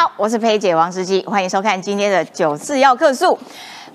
好，我是佩姐王诗琪，欢迎收看今天的九四要客诉。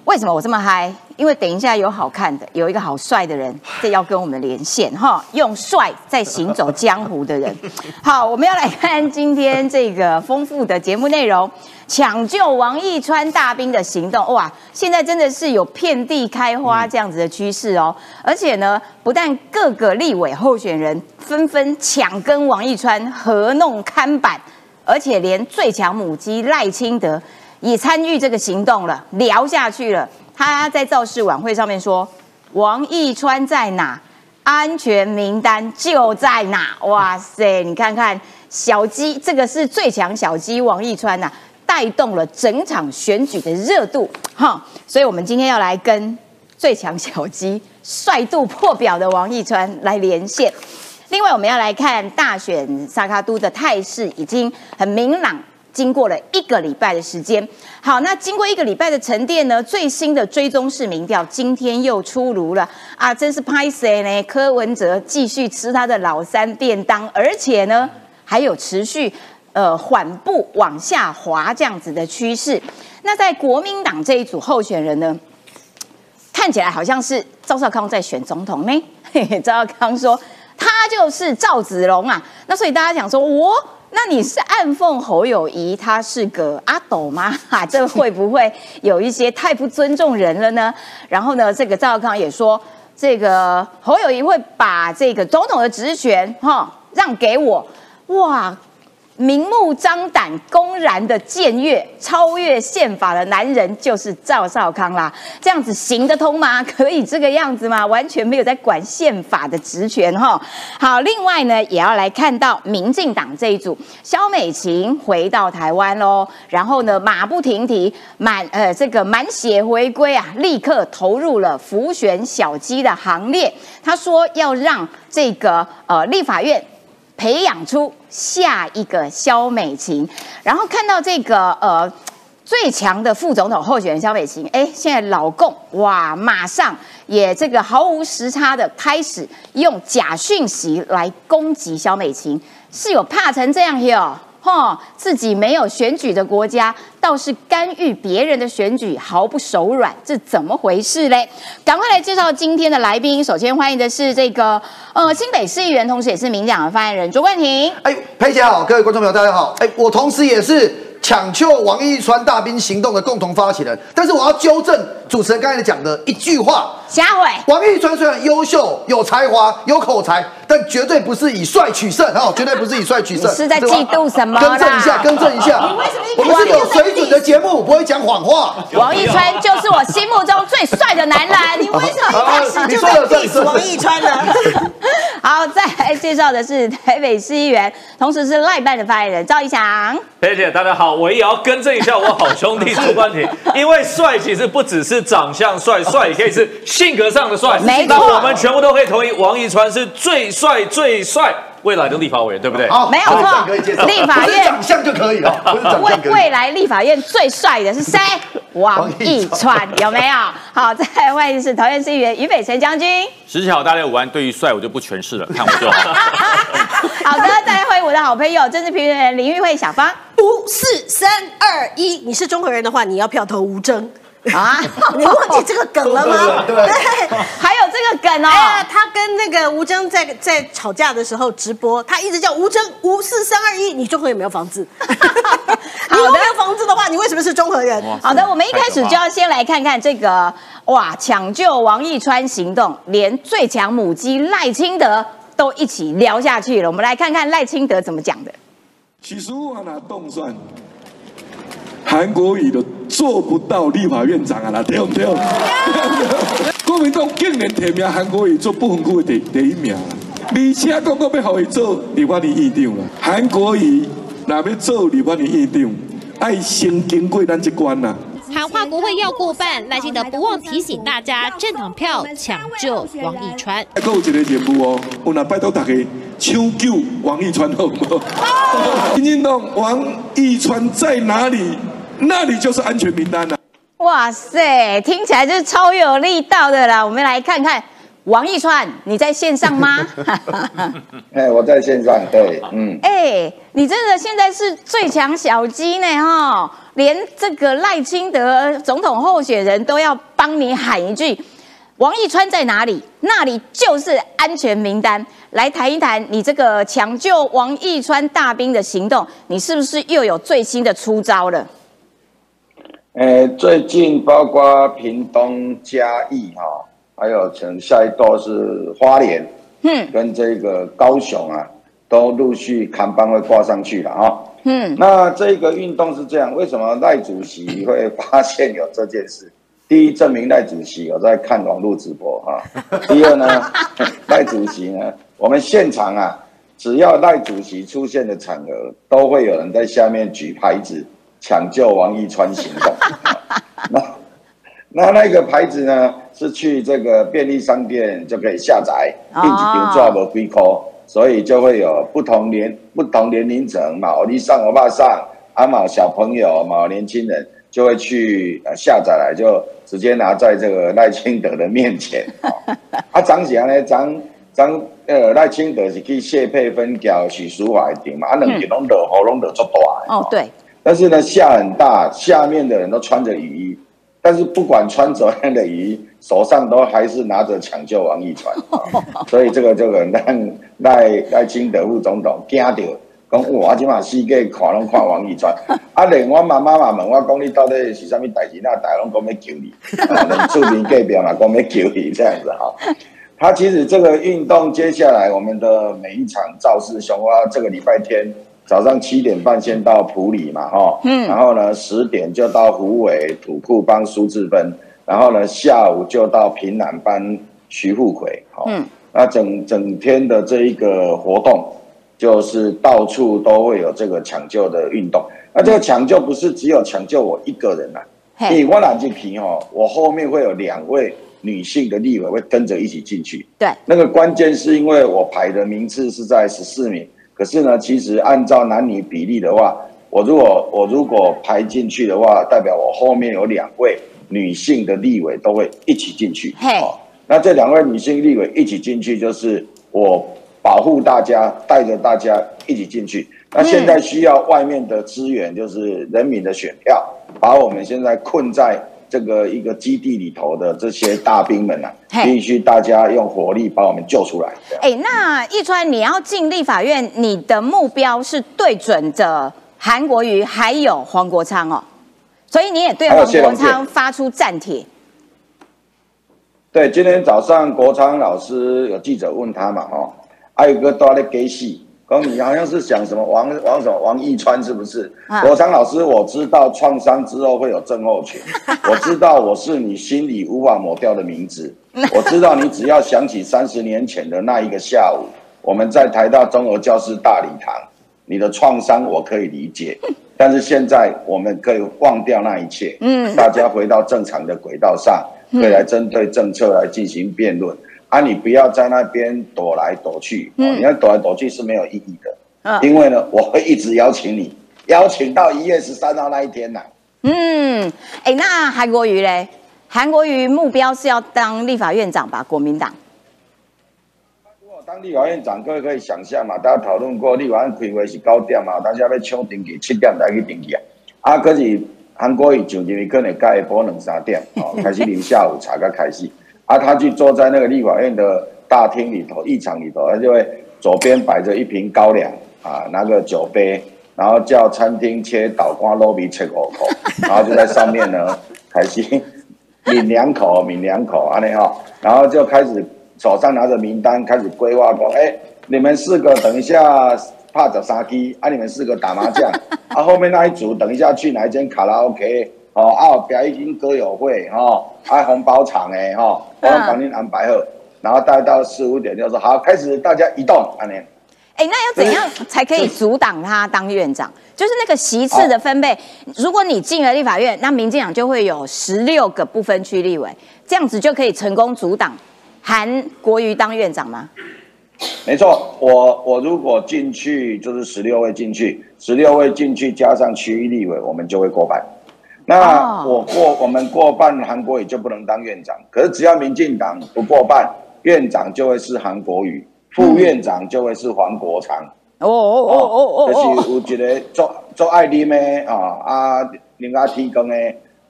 为什么我这么嗨？因为等一下有好看的，有一个好帅的人，这要跟我们连线哈，用帅在行走江湖的人。好，我们要来看今天这个丰富的节目内容，抢救王义川大兵的行动。哇，现在真的是有遍地开花这样子的趋势哦。而且呢，不但各个立委候选人纷纷抢跟王义川合弄看板。而且连最强母鸡赖清德也参与这个行动了，聊下去了。他在造势晚会上面说：“王义川在哪？安全名单就在哪。”哇塞，你看看小鸡，这个是最强小鸡王义川呐，带动了整场选举的热度哈。所以我们今天要来跟最强小鸡、帅度破表的王义川来连线。另外，我们要来看大选萨卡都的态势已经很明朗。经过了一个礼拜的时间，好，那经过一个礼拜的沉淀呢，最新的追踪式民调今天又出炉了啊！真是拍谁呢？柯文哲继续吃他的老三便当，而且呢还有持续呃缓步往下滑这样子的趋势。那在国民党这一组候选人呢，看起来好像是赵少康在选总统呢。赵少康说。他就是赵子龙啊，那所以大家想说，我那你是暗讽侯友谊他是个阿斗吗？哈，这会不会有一些太不尊重人了呢？然后呢，这个赵康也说，这个侯友谊会把这个总统的职权哈让给我，哇。明目张胆、公然的僭越、超越宪法的男人就是赵少康啦，这样子行得通吗？可以这个样子吗？完全没有在管宪法的职权哈。好，另外呢，也要来看到民进党这一组，萧美琴回到台湾喽，然后呢，马不停蹄满呃这个满血回归啊，立刻投入了浮选小鸡的行列。他说要让这个呃立法院。培养出下一个萧美琴，然后看到这个呃最强的副总统候选人萧美琴，哎，现在老共哇，马上也这个毫无时差的开始用假讯息来攻击萧美琴，是有怕成这样哟？哈，自己没有选举的国家，倒是干预别人的选举，毫不手软，这怎么回事嘞？赶快来介绍今天的来宾。首先欢迎的是这个呃新北市议员，同时也是民党的发言人卓冠廷。哎，佩姐好，各位观众朋友大家好。哎，我同时也是。抢救王一川大兵行动的共同发起人，但是我要纠正主持人刚才讲的一句话。瞎伟。王一川虽然优秀、有才华、有口才，但绝对不是以帅取胜哦，绝对不是以帅取胜。是在嫉妒什么？更正一下，更正一下。你为什么？我们是有水准的节目，不会讲谎话。王一川就是我心目中最帅的男人。你为什么一开始就在 diss 王一川呢？好，再来介绍的是台北市议员，同时是赖办的发言人赵一翔。佩姐，大家好。我也要更正一下我好兄弟朱冠廷，因为帅其实不只是长相帅，帅也可以是性格上的帅。没错，那我们全部都可以同意，王一川是最帅最帅未来的立法委员，对不对？好，没有错，立法院长相就可以了。未未来立法院最帅的是谁？王一川有没有？好，再来欢迎是桃园市议员于北辰将军。十七号大家午安，对于帅我就不诠释了，看我就好。好的，再来欢迎我的好朋友政治评论员林玉慧小芳。五四三二一，你是中国人的话，你要票投吴征啊？你忘记这个梗了吗？对，还有这个梗哦。他跟那个吴征在在吵架的时候直播，他一直叫吴征五四三二一，你中和有没有房子？你有没有房子的话，你为什么是中和人？好的，我们一开始就要先来看看这个哇，抢救王一川行动，连最强母鸡赖清德都一起聊下去了。我们来看看赖清德怎么讲的。其实我拿动算，韩国瑜都做不到立法院长啊，啦，对不对？国民党竟然提名韩国瑜做不分区的第第一名，而且讲讲要好伊做立法院议长啦。韩国瑜若要做立法院议长，爱先经过咱这关呐。喊话国会要过半，赖清德不忘提醒大家，政党票抢救王义川。还有一个任务哦，我那拜托大家抢救王义川好不好？民进党王义川在哪里，那里就是安全名单了。哇塞，听起来就是超有力道的啦！我们来看看王一川，你在线上吗？哎，我在线上，对，嗯，哎，你真的现在是最强小鸡呢，哈！连这个赖清德总统候选人都要帮你喊一句：“王一川在哪里？那里就是安全名单。”来谈一谈你这个抢救王一川大兵的行动，你是不是又有最新的出招了？哎，最近包括屏东嘉义哈。还有，从下一道是花莲，嗯，跟这个高雄啊，都陆续看板会挂上去了啊。嗯，那这个运动是这样，为什么赖主席会发现有这件事？第一，证明赖主席有在看网络直播哈。第二呢，赖主席呢，我们现场啊，只要赖主席出现的场合，都会有人在下面举牌子抢救王一川行动。那那那个牌子呢？是去这个便利商店就可以下载，并几张抓无几块，所以就会有不同年不同年龄层嘛，我你上我爸上，阿毛小朋友嘛，年轻人就会去呃下载来，就直接拿在这个赖清德的面前。啊，张翔呢，张张呃赖清德是去谢佩芬叫许淑华一点嘛，啊，两个拢落喉咙落足大。哦，对。但是呢，下很大，下面的人都穿着雨衣。但是不管穿怎样的雨衣，手上都还是拿着抢救王一川，所以这个这个让赖赖清德副总统惊到，讲我今嘛世界看拢看王一川，啊连我妈妈嘛问我讲你到底是啥物代志，那大拢讲要救你，著名代表嘛讲要救你这样子哈。他其实这个运动接下来我们的每一场造势雄啊，这个礼拜天。早上七点半先到普里嘛，哈，嗯，然后呢十点就到虎尾土库帮苏志芬，然后呢下午就到平南帮徐富奎，好，嗯，那整整天的这一个活动，就是到处都会有这个抢救的运动，那这个抢救不是只有抢救我一个人呐，你，我哪去皮哦，我后面会有两位女性的立委会跟着一起进去，对，那个关键是因为我排的名次是在十四名。可是呢，其实按照男女比例的话，我如果我如果排进去的话，代表我后面有两位女性的立委都会一起进去。好，那这两位女性立委一起进去，就是我保护大家，带着大家一起进去。那现在需要外面的资源，就是人民的选票，把我们现在困在。这个一个基地里头的这些大兵们呐，必须大家用火力把我们救出来。哎，那易川，你要进立法院，你的目标是对准着韩国瑜还有黄国昌哦，所以你也对黄国昌发出战帖。对，今天早上国昌老师有记者问他嘛，哦，还有个多的给戏。刚你好像是讲什么王王什么王一川是不是？国昌老师，我知道创伤之后会有症候群，我知道我是你心里无法抹掉的名字，我知道你只要想起三十年前的那一个下午，我们在台大综合教师大礼堂，你的创伤我可以理解，但是现在我们可以忘掉那一切，嗯，大家回到正常的轨道上，可以来针对政策来进行辩论。啊，你不要在那边躲来躲去，你要躲来躲去是没有意义的。因为呢，我会一直邀请你，邀请到一月十三号那一天呐。嗯，哎，那韩国瑜嘞？韩国瑜目标是要当立法院长吧？国民党。如果当立法院长，各位可以想象嘛，大家讨论过立法院开会是九点嘛，大家要抢登记，七点才去登记啊。啊，可是韩国瑜上日可能改播两三点，哦，开始啉下午茶，才开始。啊，他去坐在那个立法院的大厅里头，议场里头，他就会左边摆着一瓶高粱啊，拿个酒杯，然后叫餐厅切倒瓜肉皮切五口，然后就在上面呢开始抿两口，抿两口，安尼哈，然后就开始手上拿着名单开始规划说，哎，你们四个等一下怕着杀鸡，啊，你们四个打麻将，啊，后面那一组等一下去哪一间卡拉 OK。哦，啊，表演歌友会，哈，啊，红包场诶，哈，我帮您安排好，然后待到四五点就说好，开始大家移动，安尼。哎，那要怎样才可以阻挡他当院长？就是那个席次的分配，如果你进了立法院，那民进党就会有十六个不分区立委，这样子就可以成功阻挡韩国瑜当院长吗？没错，我我如果进去就是十六位进去，十六位进去加上区域立委，我们就会过半。那我过我们过半，韩国语就不能当院长。可是只要民进党不过半，院长就会是韩国瑜，副院长就会是黄国昌。哦哦哦哦哦。就是有一个做做爱啉的啊，啊，另外天光的，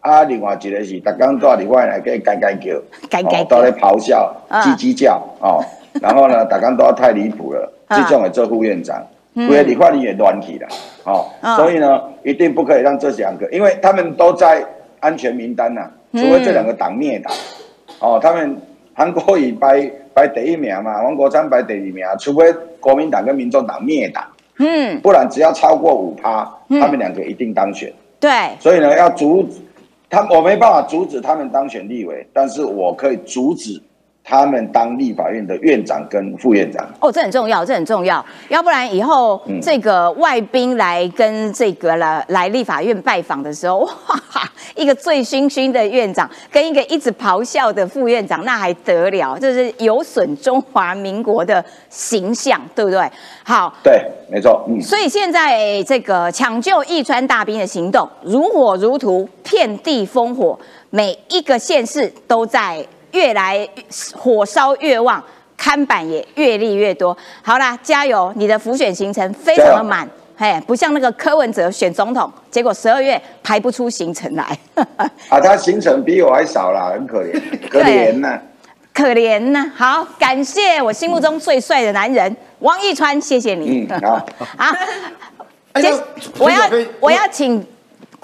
啊，另外一个是逐工住伫外来给干干叫，干干叫。哦都在咆哮、啊。叽叽叫哦，然后呢，逐工都太离谱了，啊。这种的做副院长，规个理化里也乱起了，哦。啊，所以呢，一定不可以让这两个，因为他们都在安全名单呐，除非这两个党灭党，哦，他们韩国瑜排排第一名嘛，王国昌排第二名，除非国民党跟民众党灭党。嗯，不然只要超过五趴，他们两个一定当选。对，所以呢，要阻止他，我没办法阻止他们当选立委，但是我可以阻止他们当立法院的院长跟副院长。哦，这很重要，这很重要，要不然以后嗯这个外宾来跟这个来来立法院拜访的时候，哇，一个醉醺醺的院长跟一个一直咆哮的副院长，那还得了？这是有损中华民国的形象，对不对？好，对，没错，嗯，所以现在这个抢救义川大兵的行动如火如荼，遍地烽火，每一个县市都在越来火烧越旺，看板也越立越多。好啦，加油！你的浮选行程非常的满，嘿，不像那个柯文哲选总统，结果十二月排不出行程来，啊，他行程比我还少啦，很可怜，可怜呐、可怜呐。好，感谢我心目中最帅的男人王一川，谢谢你。嗯，好。好，我要我要请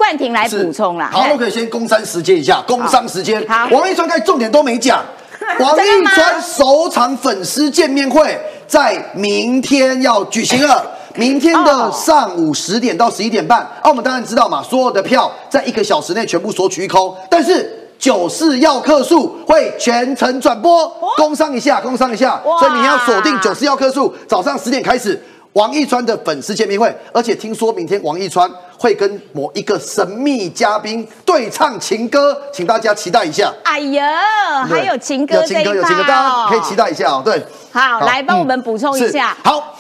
冠廷来补充啦。好，嘿我可以先工商时间一下，工商时间。好王一川刚才重点都没讲。王一川首场粉丝见面会在明天要举行了。明天的哦上午十点到十一点半，啊，我们当然知道嘛，所有的票在一个小时内全部索取一空，但是九四要客数会全程转播，工商一下，工商一下，所以明天要锁定九四要客数，早上十点开始。王一川的粉丝见面会，而且听说明天王一川会跟某一个神秘嘉宾对唱情歌，请大家期待一下。哎呀，还有情歌有这一情歌有情歌，趴大哦家可以期待一下哦。对，好，来帮我们补充一是下。好，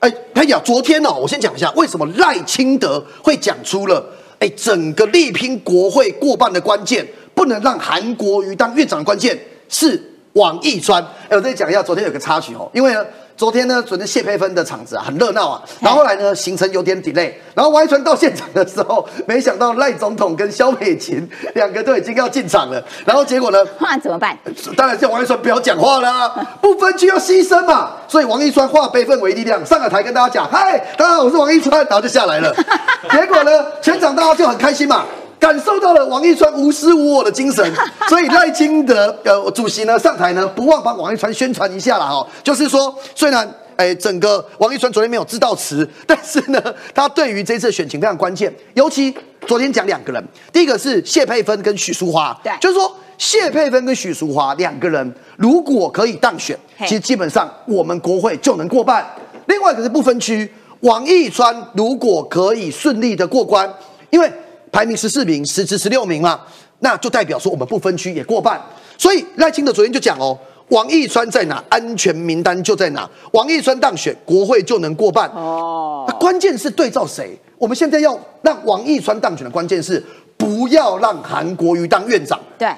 哎，佩雅，昨天哦，我先讲一下为什么赖清德会讲出了哎整个力拼国会过半的关键，不能让韩国瑜当院长的关键是王一川。哎，我再讲一下，昨天有个插曲哦，因为呢。昨天呢，昨天谢佩芬的场子啊很热闹啊，然后后来呢行程有点 delay，然后王一川到现场的时候，没想到赖总统跟萧美琴两个都已经要进场了，然后结果呢，那怎么办？当然叫王一川不要讲话啦，不分区要牺牲嘛。所以王一川化悲愤为力量，上了台跟大家讲：“嗨，大家好，我是王一川。”然后就下来了。结果呢，全场大家就很开心嘛，感受到了王一川无私无我的精神。所以赖清德呃主席呢上台呢，不忘帮王一川宣传一下啦哈，就是说虽然。哎，整个王一川昨天没有知道词，但是呢，他对于这次选情非常关键，尤其昨天讲两个人，第一个是谢佩芬跟许淑华，对就是说谢佩芬跟许淑华两个人如果可以当选，其实基本上我们国会就能过半。另外一个是不分区，王一川如果可以顺利的过关，因为排名十四名，十至十六名嘛，那就代表说我们不分区也过半。所以赖清德昨天就讲哦。王义川在哪，安全名单就在哪。王义川当选，国会就能过半。哦，那关键是对照谁？我们现在要让王义川当选的关键是不要让韩国瑜当院长。对，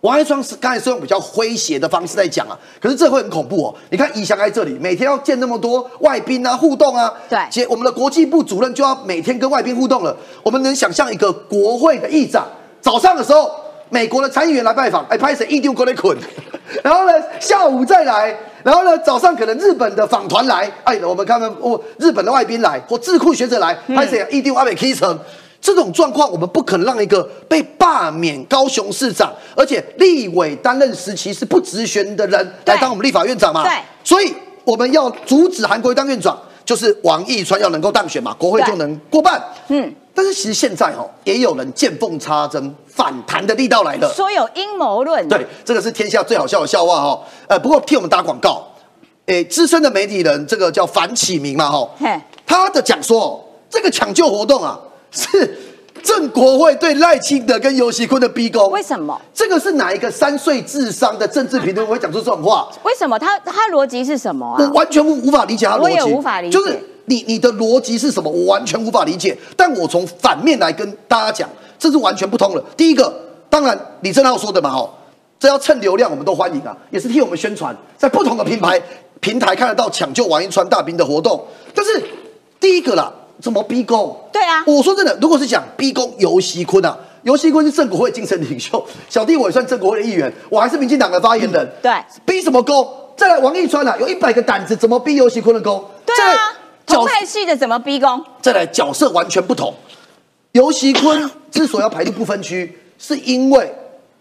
王一双是刚才是用比较诙谐的方式在讲啊，可是这会很恐怖哦。你看以翔在这里，每天要见那么多外宾啊，互动啊。对且我们的国际部主任就要每天跟外宾互动了。我们能想象一个国会的议长，早上的时候，美国的参议员来拜访，哎，拍谁一丢过来捆，然后呢，下午再来。然后呢，早上可能日本的访团来，哎，我们看看，哦，日本的外宾来或智库学者来，拍谁一丢阿美 K 城，这种状况，我们不可能让一个被罢免高雄市长，而且立委担任时期是不直选的人对来当我们立法院长嘛？对所以我们要阻止韩国瑜当院长，就是王义川要能够当选嘛，国会就能过半。嗯，但是其实现在哦，也有人见缝插针，反弹的力道来了。说有阴谋论。对，这个是天下最好笑的笑话哦。呃，不过替我们打广告，诶，资深的媒体人，这个叫樊启明嘛，哈嘿，他的讲说，哦，这个抢救活动啊，是郑国会对赖清德跟尤熙坤的逼宫。为什么？这个是哪一个三岁智商的政治评论会讲出这种话？为什么他他逻辑是什么啊？我完全无无法理解他逻辑，我也无法理解就是你你的逻辑是什么？我完全无法理解。但我从反面来跟大家讲，这是完全不通了。第一个，当然李正浩说的嘛，哦，这要蹭流量，我们都欢迎啊，也是替我们宣传，在不同的品牌平台看得到抢救王一川大兵的活动。但是第一个啦，怎么逼宫？对啊我说真的，如果是讲逼宫尤熙坤啊，尤熙坤是正国会精神领袖，小弟我也算正国会的议员，我还是民进党的发言人。对逼什么宫？再来王一川啊，有一百个胆子，怎么逼尤熙坤的宫？对啊，角同派系的怎么逼宫？再来角色完全不同。尤熙坤 之所以要排入不分区，是因为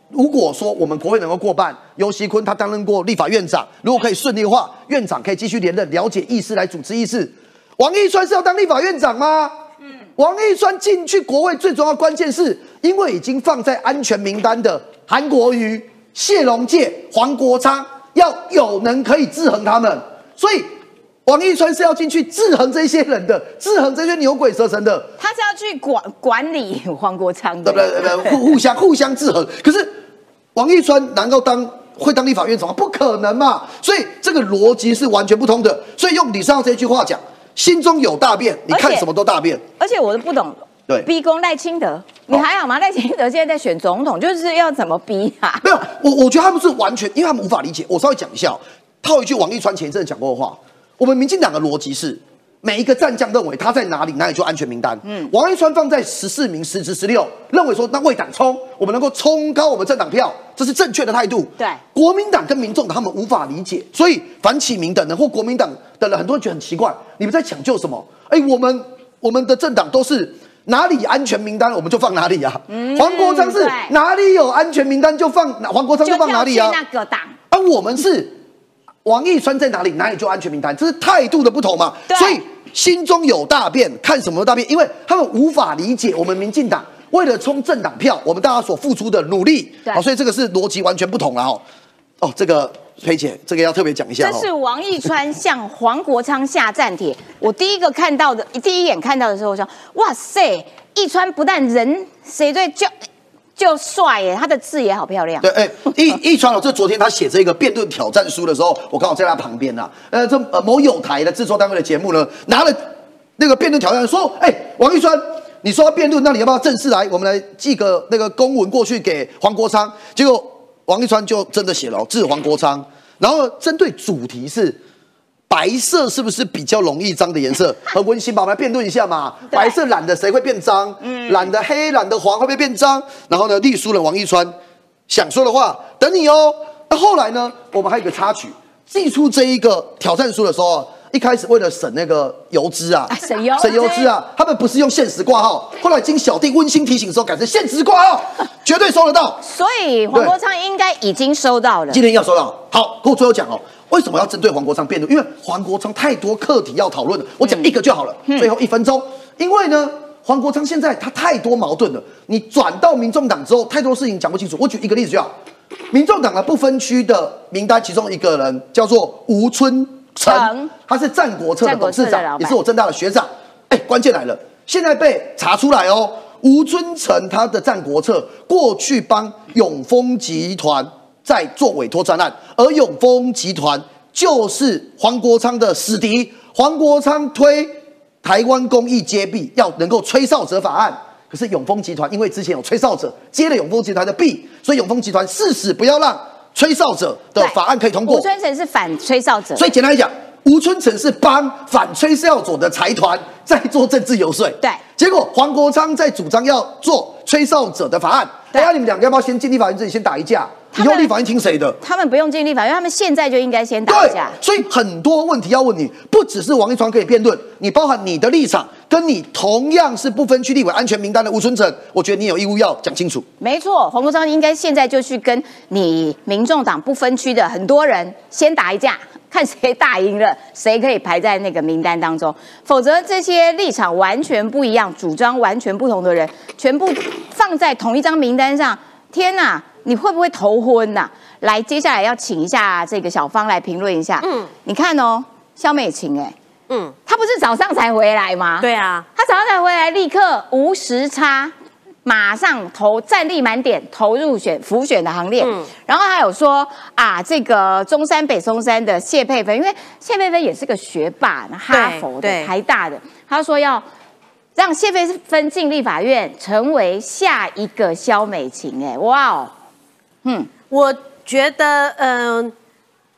如果说我们国会能够过半，尤熙坤他担任过立法院长，如果可以顺利的话，院长可以继续连任，了解议事来主持议事。王一川是要当立法院长吗？嗯王一川进去国会最重要关键是因为已经放在安全名单的韩国瑜、谢龙介、黄国昌，要有能可以制衡他们，所以王一川是要进去制衡这些人的，制衡这些牛鬼蛇神的，他是要去管管理黄国昌的，对不对？对不对？互互相互相制衡。可是王一川能够当会当立法院长吗？不可能嘛！所以这个逻辑是完全不通的。所以用李尚这句话讲，心中有大便，你看什么都大便。而且我都不懂，对逼宫赖清德，你还好吗？赖清德现在在选总统，就是要怎么逼啊？没有，我我觉得他们是完全，因为他们无法理解。我稍微讲一下、哦，套一句王一川前一阵讲过的话，我们民进党的逻辑是。每一个战将认为他在哪里，哪里就安全名单。嗯，王一川放在十四名，十至十六，认为说那为党冲，我们能够冲高我们政党票，这是正确的态度。对国民党跟民众党他们无法理解，所以反启明等人或国民党的人，很多人觉得很奇怪，你们在抢救什么？哎，我们我们的政党都是哪里安全名单我们就放哪里啊。黄国昌是哪里有安全名单就放黄国昌就放哪里啊那个党，而我们是王一川在哪里，哪里就安全名单，这是态度的不同嘛对。所以心中有大便，看什么大便，因为他们无法理解我们民进党为了冲政党票，我们大家所付出的努力。对好，所以这个是逻辑完全不同了哦。哦，这个裴姐，这个要特别讲一下哦。这是王一川向黄国昌下战帖。我第一个看到的，第一眼看到的时候，我说：哇塞，一川不但人谁对就就帅耶，他的字也好漂亮。对，哎，一一传哦，这昨天他写这个辩论挑战书的时候，我刚好在他旁边呐。呃，这呃某有台的制作单位的节目呢，拿了那个辩论挑战说，哎，王一川，你说要辩论，那你要不要正式来？我们来寄个那个公文过去给黄国昌。结果王一川就真的写了致黄国昌，然后针对主题是。白色是不是比较容易脏的颜色？很温馨吧？我们来辩论一下嘛。白色染的谁会变脏？嗯，染的黑、染的黄会不会变脏？然后呢，隶书人王一川想说的话，等你哦。那后来呢，我们还有一个插曲，寄出这一个挑战书的时候，一开始为了省那个油脂啊，啊省油省油脂啊，他们不是用限时挂号，后来经小弟温馨提醒之后，改成限时挂号，绝对收得到。所以黄国昌应该已经收到了。今天要收到。好，跟我最后讲哦，为什么要针对黄国昌辩论？因为黄国昌太多课题要讨论了，我讲一个就好了。最后一分钟，因为呢，黄国昌现在他太多矛盾了，你转到民众党之后，太多事情讲不清楚。我举一个例子就好，民众党的不分区的名单，其中一个人叫做吴春成成，他是战国策的董事长，也是我正大的学长。哎，关键来了，现在被查出来哦，吴尊成他的战国策过去帮永丰集团在做委托专案，而永丰集团就是黄国昌的死敌，黄国昌推台湾公益接币，要能够吹哨者法案。可是永丰集团因为之前有吹哨者接了永丰集团的币，所以永丰集团誓死不要让吹哨者的法案可以通过吴。春成是反吹哨者，所以简单来讲，吴春成是帮反吹哨者的财团在做政治游说。对结果黄国昌在主张要做吹哨者的法案。对大家你们两个要不要先进立法院这里先打一架？以后立法院听谁的？他们不用进立法院，他们现在就应该先打对架。，所以很多问题要问你，不只是王一川可以辩论，你包含你的立场，跟你同样是不分区立委安全名单的吴春成，我觉得你有义务要讲清楚。没错，黄国昌应该现在就去跟你民众党不分区的很多人先打一架，看谁打赢了，谁可以排在那个名单当中。否则这些立场完全不一样、主张完全不同的人，全部放在同一张名单上，天哪，你会不会头昏呐、来，接下来要请一下这个小芳来评论一下。嗯，你看哦，肖美琴，哎，嗯，她不是早上才回来吗？对啊，她早上才回来，立刻无时差，马上投战力满点，投入选浮选的行列。嗯然后还有说啊，这个中山北松山的谢佩芬，因为谢佩芬也是个学霸，哈佛的、对台大的，她说要让谢佩芬进立法院，成为下一个萧美琴。哎，哇哦，嗯，我觉得，嗯、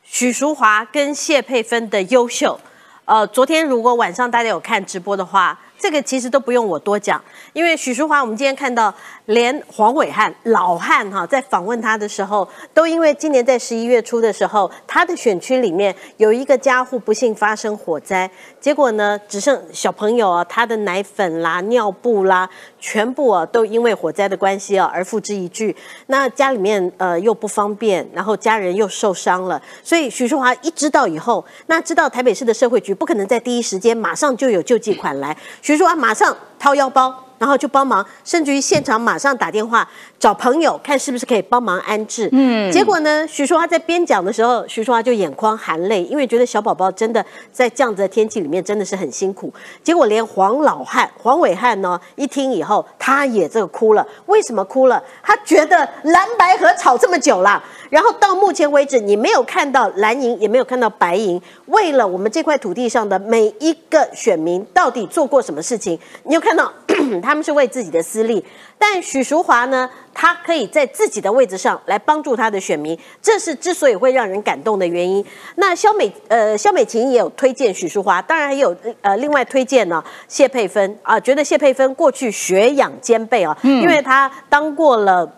许淑华跟谢佩芬的优秀，呃，昨天如果晚上大家有看直播的话，这个其实都不用我多讲，因为许淑华，我们今天看到连黄伟汉老汉哈，在访问他的时候，都因为今年在十一月初的时候，他的选区里面有一个家户不幸发生火灾，结果呢，只剩小朋友啊，他的奶粉啦、尿布啦，全部啊都因为火灾的关系啊而付之一炬。那家里面呃又不方便，然后家人又受伤了，所以许淑华一知道以后，那知道台北市的社会局不可能在第一时间马上就有救济款来，许淑华马上掏腰包。然后就帮忙，甚至于现场马上打电话找朋友，看是不是可以帮忙安置。嗯，结果呢，徐淑华在边讲的时候，徐淑华就眼眶含泪，因为觉得小宝宝真的在这样子的天气里面真的是很辛苦。结果连黄老汉、黄伟汉呢，一听以后，他也这个哭了。为什么哭了？他觉得蓝白河吵这么久了，然后到目前为止，你没有看到蓝营，也没有看到白营，为了我们这块土地上的每一个选民，到底做过什么事情？你有看到他们是为自己的私利，但许淑华呢，她可以在自己的位置上来帮助她的选民，这是之所以会让人感动的原因。那肖美呃肖美琴也有推荐许淑华，当然还有呃另外推荐呢谢佩芬啊，觉得谢佩芬过去学养兼备啊，因为她当过了。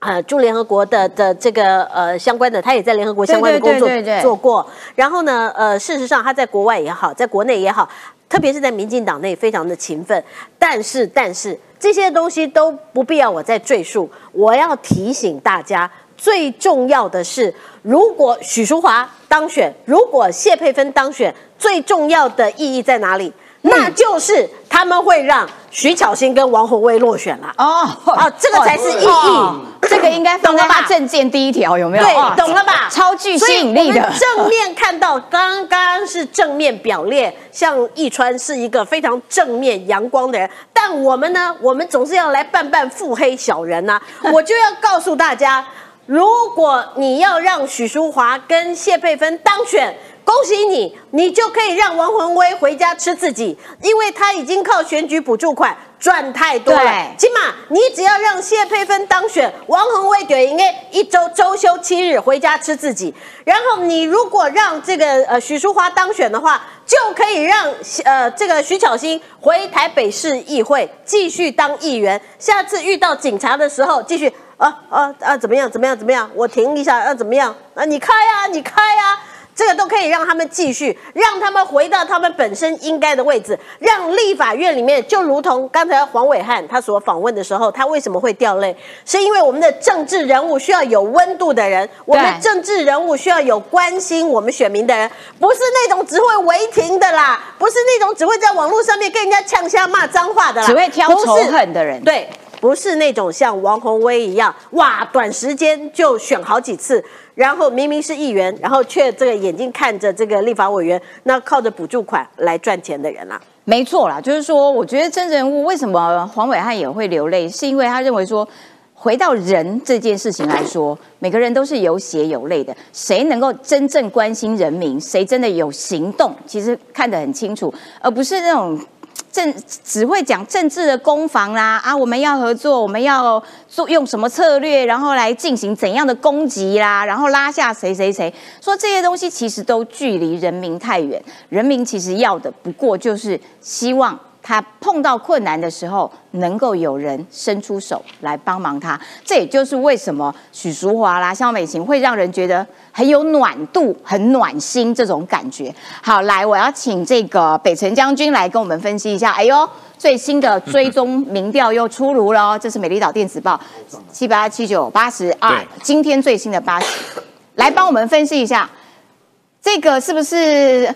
呃，驻联合国的的这个呃相关的，他也在联合国相关的工作做过。然后呢，呃，事实上他在国外也好，在国内也好，特别是在民进党内非常的勤奋。但是，但是这些东西都不必要我再赘述。我要提醒大家，最重要的是，如果许淑华当选，如果谢佩芬当选，最重要的意义在哪里？那就是他们会让徐巧芯跟王宏威落选了。哦哦这个才是意义哦这个应该放在懂了吧他证件第一条，有没有？对，懂了吧？超具吸引力的正面看到，刚刚是正面表列，像易川是一个非常正面阳光的人，但我们呢，我们总是要来扮扮腹黑小人呐、我就要告诉大家，如果你要让许淑华跟谢佩芬当选。恭喜你，你就可以让王宏威回家吃自己，因为他已经靠选举补助款赚太多了。起码你只要让谢佩芬当选，王宏威就应该一周周休七日回家吃自己。然后你如果让这个呃许淑华当选的话，就可以让呃这个徐巧芯回台北市议会继续当议员。下次遇到警察的时候，继续啊啊啊怎么样怎么样怎么样，我停一下啊怎么样啊你开呀、你开呀、这个都可以让他们继续，让他们回到他们本身应该的位置，让立法院里面就如同刚才黄伟汉他所访问的时候，他为什么会掉泪？是因为我们的政治人物需要有温度的人，我们政治人物需要有关心我们选民的人，不是那种只会违停的啦，不是那种只会在网络上面跟人家呛瞎骂脏话的啦，只会挑仇恨的人。对，不是那种像王宏威一样，哇，短时间就选好几次，然后明明是议员，然后却这个眼睛看着这个立法委员，那靠着补助款来赚钱的人啦、没错啦，就是说，我觉得真人物为什么黄伟汉也会流泪，是因为他认为说，回到人这件事情来说，每个人都是有血有泪的，谁能够真正关心人民，谁真的有行动，其实看得很清楚，而不是那种。政只会讲政治的攻防啦啊，我们要合作，我们要做用什么策略，然后来进行怎样的攻击啦，然后拉下谁谁谁，说这些东西其实都距离人民太远。人民其实要的不过就是希望他碰到困难的时候，能够有人伸出手来帮忙他。这也就是为什么许淑华啦、肖美琴会让人觉得很有暖度、很暖心这种感觉。好，来，我要请这个北辰将军来跟我们分析一下。哎呦，最新的追踪民调又出炉了哦，这是美丽岛电子报七八七九八十二，今天最新的八十，来帮我们分析一下，这个是不是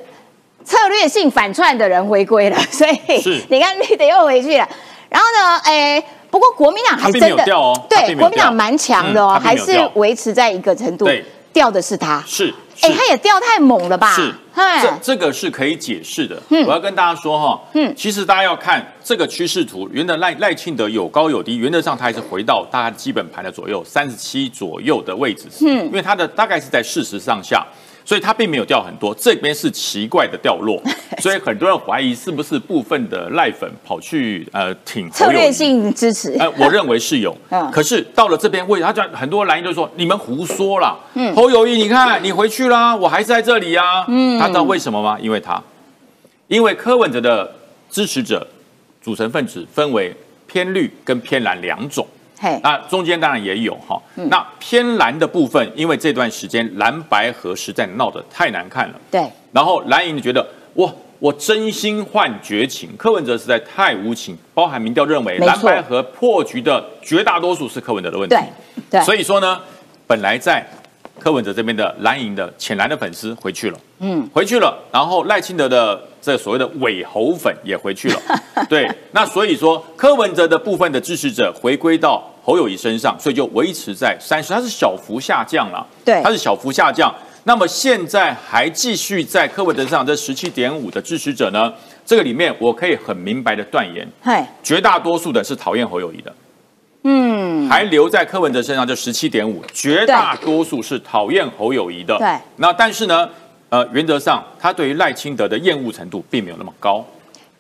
策略性反串的人回归了？所以是你看绿的又回去了。然后呢，哎，不过国民党还他并真的没有掉哦对国民党蛮强的哦，嗯还是维持在一个程度对，掉的是他。是，哎，他也掉太猛了吧？是，哎这这个是可以解释的。嗯我要跟大家说哈，嗯嗯，其实大家要看这个趋势图，原来赖赖庆德有高有低，原则上他还是回到大概基本盘的左右三十七左右的位置，嗯，因为他的大概是在事实上下。所以它并没有掉很多，这边是奇怪的掉落，所以很多人怀疑是不是部分的赖粉跑去呃挺策略性支持。呃，我认为是有，嗯。可是到了这边，为他讲很多蓝营就说你们胡说啦，嗯。侯友谊，你看你回去啦，我还是在这里啊，嗯，他知道为什么吗？因为他，因为柯文哲的支持者组成分子分为偏绿跟偏蓝两种，嘿，那中间当然也有哈，那偏蓝的部分，因为这段时间蓝白河实在闹得太难看了。对，然后蓝营觉得哇，我真心换绝情，柯文哲实在太无情，包含民调认为蓝白河破局的绝大多数是柯文哲的问题。对对。所以说呢，本来在柯文哲这边的蓝营的浅蓝的粉丝回去了，嗯，回去了，然后赖清德的这所谓的伪猴粉也回去了，对，那所以说柯文哲的部分的支持者回归到侯友谊身上，所以就维持在三十，它是小幅下降了，对。它是小幅下降。那么现在还继续在柯文哲身上这十七点五的支持者呢？这个里面我可以很明白的断言，绝大多数的是讨厌侯友谊的，嗯，还留在柯文哲身上这十七点五，绝大多数是讨厌侯友谊的。对。那但是呢，呃，原则上他对于赖清德的厌恶程度并没有那么高。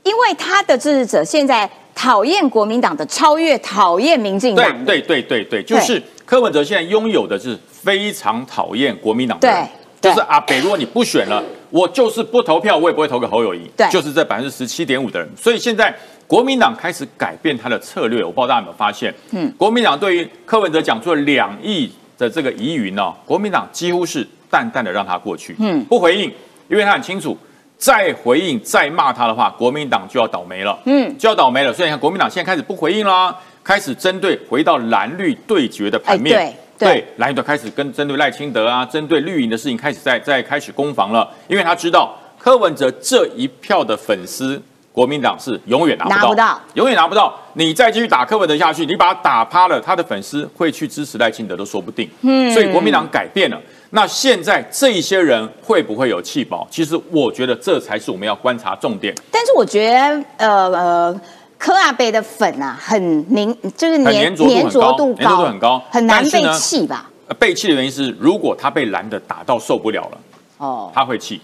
因为他的支持者现在讨厌国民党的，超越讨厌民进党对。对对对对，就是柯文哲现在拥有的是非常讨厌国民党的人，对就是阿北，如果你不选了，我就是不投票，我也不会投给侯友谊，对就是这百分之十七点五的人。所以现在国民党开始改变他的策略，我不知道大家有没有发现，嗯，国民党对于柯文哲讲出了两亿的这个疑云呢，国民党几乎是淡淡的让他过去，嗯，不回应，因为他很清楚。再回应、再骂他的话，国民党就要倒霉了。嗯，就要倒霉了。所以你看，国民党现在开始不回应啦，开始针对回到蓝绿对决的盘面。哎对对蓝绿都开始跟针对赖清德啊，针对绿营的事情开始在在开始攻防了，因为他知道柯文哲这一票的粉丝，国民党是永远拿不到，拿不到永远拿不到。你再继续打柯文哲下去，你把他打趴了，他的粉丝会去支持赖清德都说不定。嗯，所以国民党改变了。那现在这一些人会不会有气保？其实我觉得这才是我们要观察重点。但是我觉得，呃呃，柯阿贝的粉啊，很凝，就是很粘粘着度很高粘着度很高很难被气吧？呃被气的原因是，如果他被蓝的打到受不了了。哦，他会气，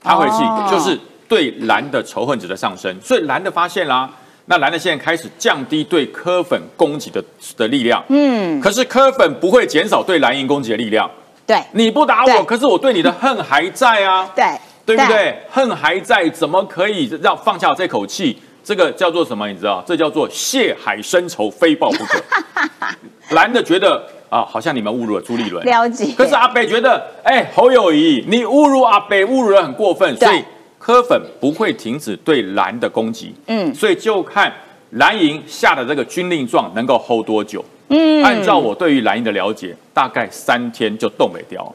他会气，哦就是对蓝的仇恨值的上升。所以蓝的发现啦，那蓝的现在开始降低对柯粉攻击的的力量。嗯，可是柯粉不会减少对蓝营攻击的力量。对你不打我，可是我对你的恨还在啊，对对不？对？恨还在，怎么可以让放下这口气？这个叫做什么？你知道？这叫做血海深仇，非报不可。蓝的觉得啊，好像你们侮辱了朱立伦，了解可是阿北觉得，哎、侯友谊，你侮辱阿北，侮辱的很过分，对所以柯粉不会停止对蓝的攻击。嗯所以就看蓝营下的这个军令状能够 hold 多久。嗯，按照我对于蓝营的了解，大概三天就冻没掉，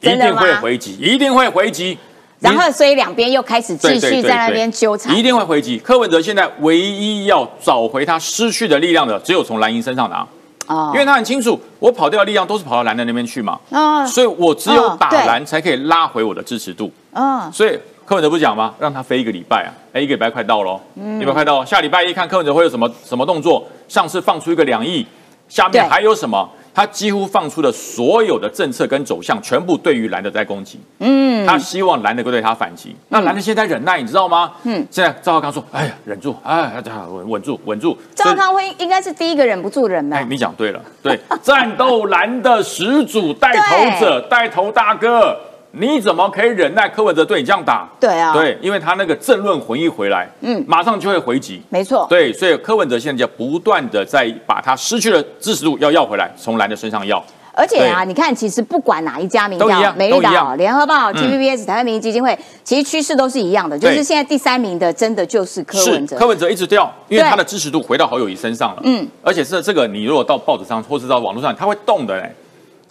一定会回击，一定会回击。然后所以两边又开始继续在那对边纠缠一。定会回击。柯文哲现在唯一要找回他失去的力量的，只有从蓝营身上拿，哦因为他很清楚，我跑掉的力量都是跑到蓝的那边去嘛，哦所以我只有打蓝才可以拉回我的支持度。嗯，所以柯文哲不是讲吗？让他飞一个礼拜啊，哎，一个礼拜快到喽，嗯礼拜快到，下礼拜一看柯文哲会有什么什么动作？上次放出一个两亿，下面对还有什么？他几乎放出的所有的政策跟走向，全部对于蓝的在攻击。嗯，他希望蓝的会对他反击。那蓝的现在忍耐，你知道吗？嗯，现在赵浩康说：“哎呀，忍住，哎，稳稳住，稳住。”赵少康会应该是第一个忍不住的人吧哎，？你讲对了，对，战斗蓝的始祖带头者、带头大哥，你怎么可以忍耐柯文哲对你这样打？对啊对，因为他那个政论魂一回来，嗯，马上就会回击。没错，对，所以柯文哲现在就不断的在把他失去的支持度要要回来，从蓝的身上要。而且啊，你看，其实不管哪一家民调，都一样美丽岛、都一样联合报、嗯 TVBS、台湾民意基金会，其实趋势都是一样的，就是对现在第三名的真的就是柯文哲。柯文哲一直掉，因为他的支持度回到侯友谊身上了。嗯，而且是这个，你如果到报纸上或是到网络上，他会动的嘞，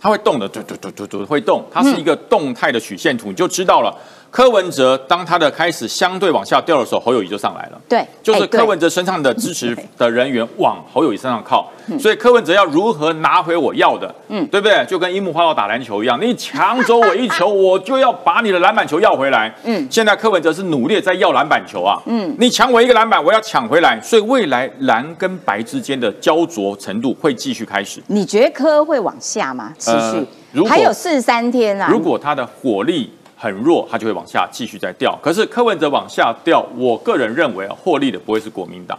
它会动的，嘟嘟嘟嘟嘟会动，它是一个动态的曲线图，你就知道了。柯文哲当他的开始相对往下掉的时候，侯友谊就上来了。对，就是柯文哲身上的支持的人员往侯友谊身上靠，所以柯文哲要如何拿回我要的，嗯，对不对？就跟樱木花道打篮球一样，你抢走我一球，我就要把你的篮板球要回来。嗯，现在柯文哲是努力在要篮板球啊，嗯，你抢我一个篮板，我要抢回来，所以未来蓝跟白之间的焦灼程度会继续开始。你觉得柯会往下吗？持续？呃如果还有四十三天啊。如果他的火力很弱，他就会往下继续再掉。可是柯文哲往下掉，我个人认为啊，获利的不会是国民党，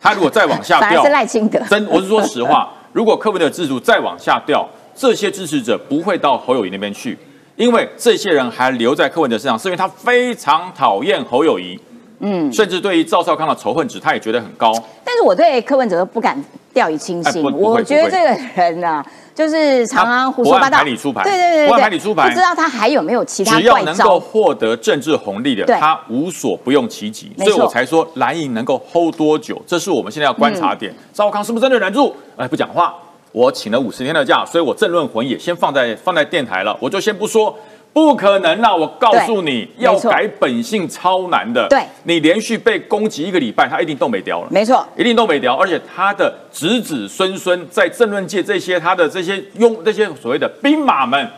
他如果再往下掉，反而是赖清德。真，我是说实话，如果柯文哲制度再往下掉，这些支持者不会到侯友谊那边去，因为这些人还留在柯文哲身上，是因为他非常讨厌侯友谊。嗯，甚至对于赵少康的仇恨值，他也觉得很高。但是我对柯文哲不敢掉以轻心，我觉得这个人呢，就是常常胡说八道。牌里出牌，对对对对，牌里出牌，不知道他还有没有其他只要能够获得政治红利的，他无所不用其极。所以我才说蓝营能够 hold 多久，这是我们现在要观察点。赵少康是不是真的忍住？哎，不讲话。我请了五十天的假，所以我政论魂也先放在放在电台了，我就先不说。不可能啊！我告诉你要改本性超难的。对，你连续被攻击一个礼拜，他一定动没掉了。没错，一定动没掉。而且他的子子孙孙在政论界这些他的这些用这些所谓的兵马们，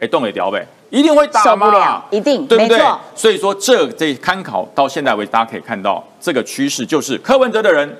哎，动没掉呗，一定会打受不了，一定对不对？所以说这这参考到现在为止，大家可以看到这个趋势，就是柯文哲的人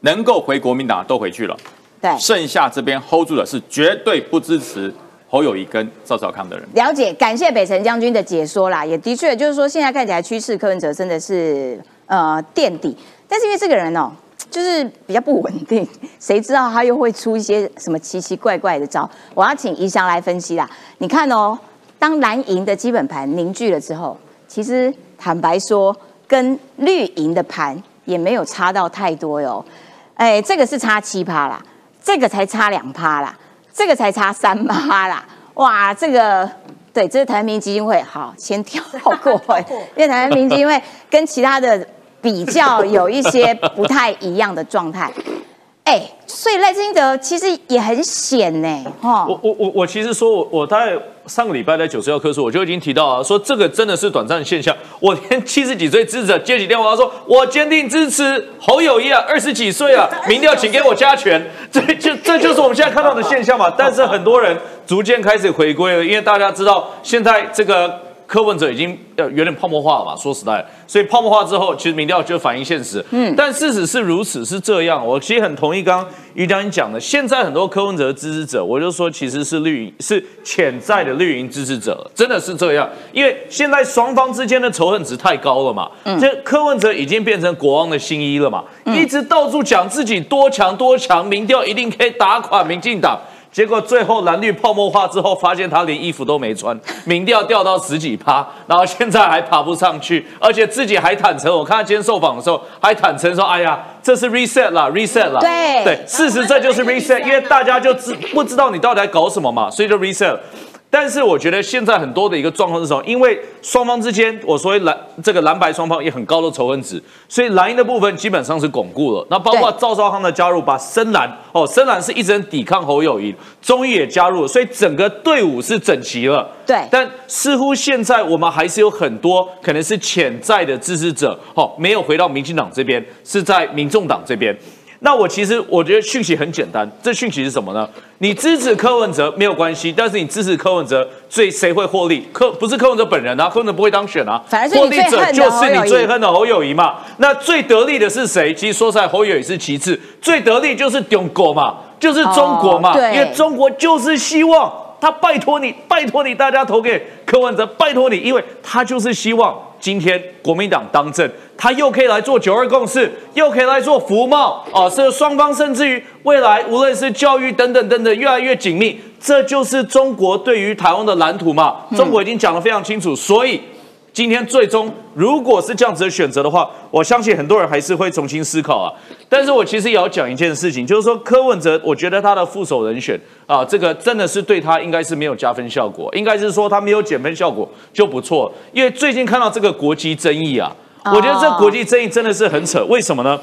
能够回国民党都回去了，对，剩下这边 hold 住的是绝对不支持。侯友谊跟赵少康的人了解，感谢北辰将军的解说啦，也的确就是说，现在看起来趋势，柯文哲真的是呃垫底，但是因为这个人哦，就是比较不稳定，谁知道他又会出一些什么奇奇怪怪的招？我要请宜祥来分析啦。你看哦，当蓝营的基本盘凝聚了之后，其实坦白说，跟绿营的盘也没有差到太多哟。哎，这个是差七趴啦，这个才差两趴啦。这个才差三八啦，哇，这个对，这是台湾民基金会，好，先跳过，因为台湾民基金会跟其他的比较有一些不太一样的状态。哎，所以赖清德其实也很险呢，哈。我我我我其实说，我我大概上个礼拜在九十要科数，我就已经提到啊，说这个真的是短暂现象。我连七十几岁支持者接起电话说，我坚定支持侯友谊啊，二十几岁啊，民调请给我加权，这就这就是我们现在看到的现象嘛。但是很多人逐渐开始回归了，因为大家知道现在这个。柯文哲已经呃有点泡沫化了嘛，说实在，所以泡沫化之后，其实民调就反映现实。嗯，但事实是如此，是这样。我其实很同意刚刚于将军讲的，现在很多柯文哲的支持者，我就说其实是绿营，是潜在的绿营支持者，真的是这样。因为现在双方之间的仇恨值太高了嘛，这柯文哲已经变成国王的新衣了嘛，一直到处讲自己多强多强，民调一定可以打垮民进党。结果最后蓝绿泡沫化之后，发现他连衣服都没穿，民调掉到十几趴，然后现在还爬不上去，而且自己还坦诚，我看他今天受访的时候还坦诚说：“哎呀，这是 reset 啦，reset 啦。”对对，事实这就是 reset，因为大家就知不知道你到底在搞什么嘛，所以就 reset。但是我觉得现在很多的一个状况是什么？因为双方之间，我说蓝这个蓝白双方也很高的仇恨值，所以蓝营的部分基本上是巩固了。那包括赵少康的加入，把深蓝哦，深蓝是一直抵抗侯友谊，终于也加入了，所以整个队伍是整齐了。对。但似乎现在我们还是有很多可能是潜在的支持者，哦，没有回到民进党这边，是在民众党这边。那我其实我觉得讯息很简单，这讯息是什么呢？你支持柯文哲没有关系，但是你支持柯文哲，最谁会获利？柯不是柯文哲本人啊，柯文哲不会当选啊，获利者就是你最恨的侯友谊嘛。那最得利的是谁？其实说实在，侯友谊是其次，最得利就是中国嘛，就是中国嘛，因为中国就是希望他拜托你，拜托你，大家投给柯文哲，拜托你，因为他就是希望。今天国民党当政，他又可以来做九二共识，又可以来做服贸，啊，是双方甚至于未来无论是教育等等等等越来越紧密，这就是中国对于台湾的蓝图嘛。中国已经讲得非常清楚，所以。今天最终如果是这样子的选择的话，我相信很多人还是会重新思考啊。但是我其实也要讲一件事情，就是说柯文哲，我觉得他的副手人选啊，这个真的是对他应该是没有加分效果，应该是说他没有减分效果就不错。因为最近看到这个国际争议啊，我觉得这国际争议真的是很扯。为什么呢？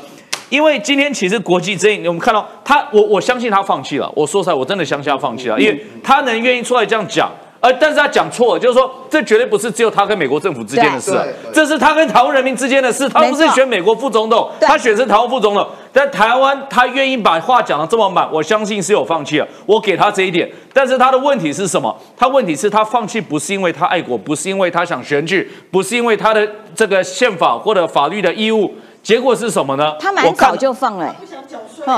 因为今天其实国际争议，我们看到他，我我相信他放弃了。我说实在，我真的相信他放弃了，因为他能愿意出来这样讲。呃，但是他讲错了，就是说这绝对不是只有他跟美国政府之间的事，这是他跟台湾人民之间的事。他不是选美国副总统，他选是台湾副总统。但台湾他愿意把话讲的这么满，我相信是有放弃了。我给他这一点，但是他的问题是什么？他问题是他放弃不是因为他爱国，不是因为他想选举，不是因为他的这个宪法或者法律的义务。结果是什么呢？他蛮早就放了。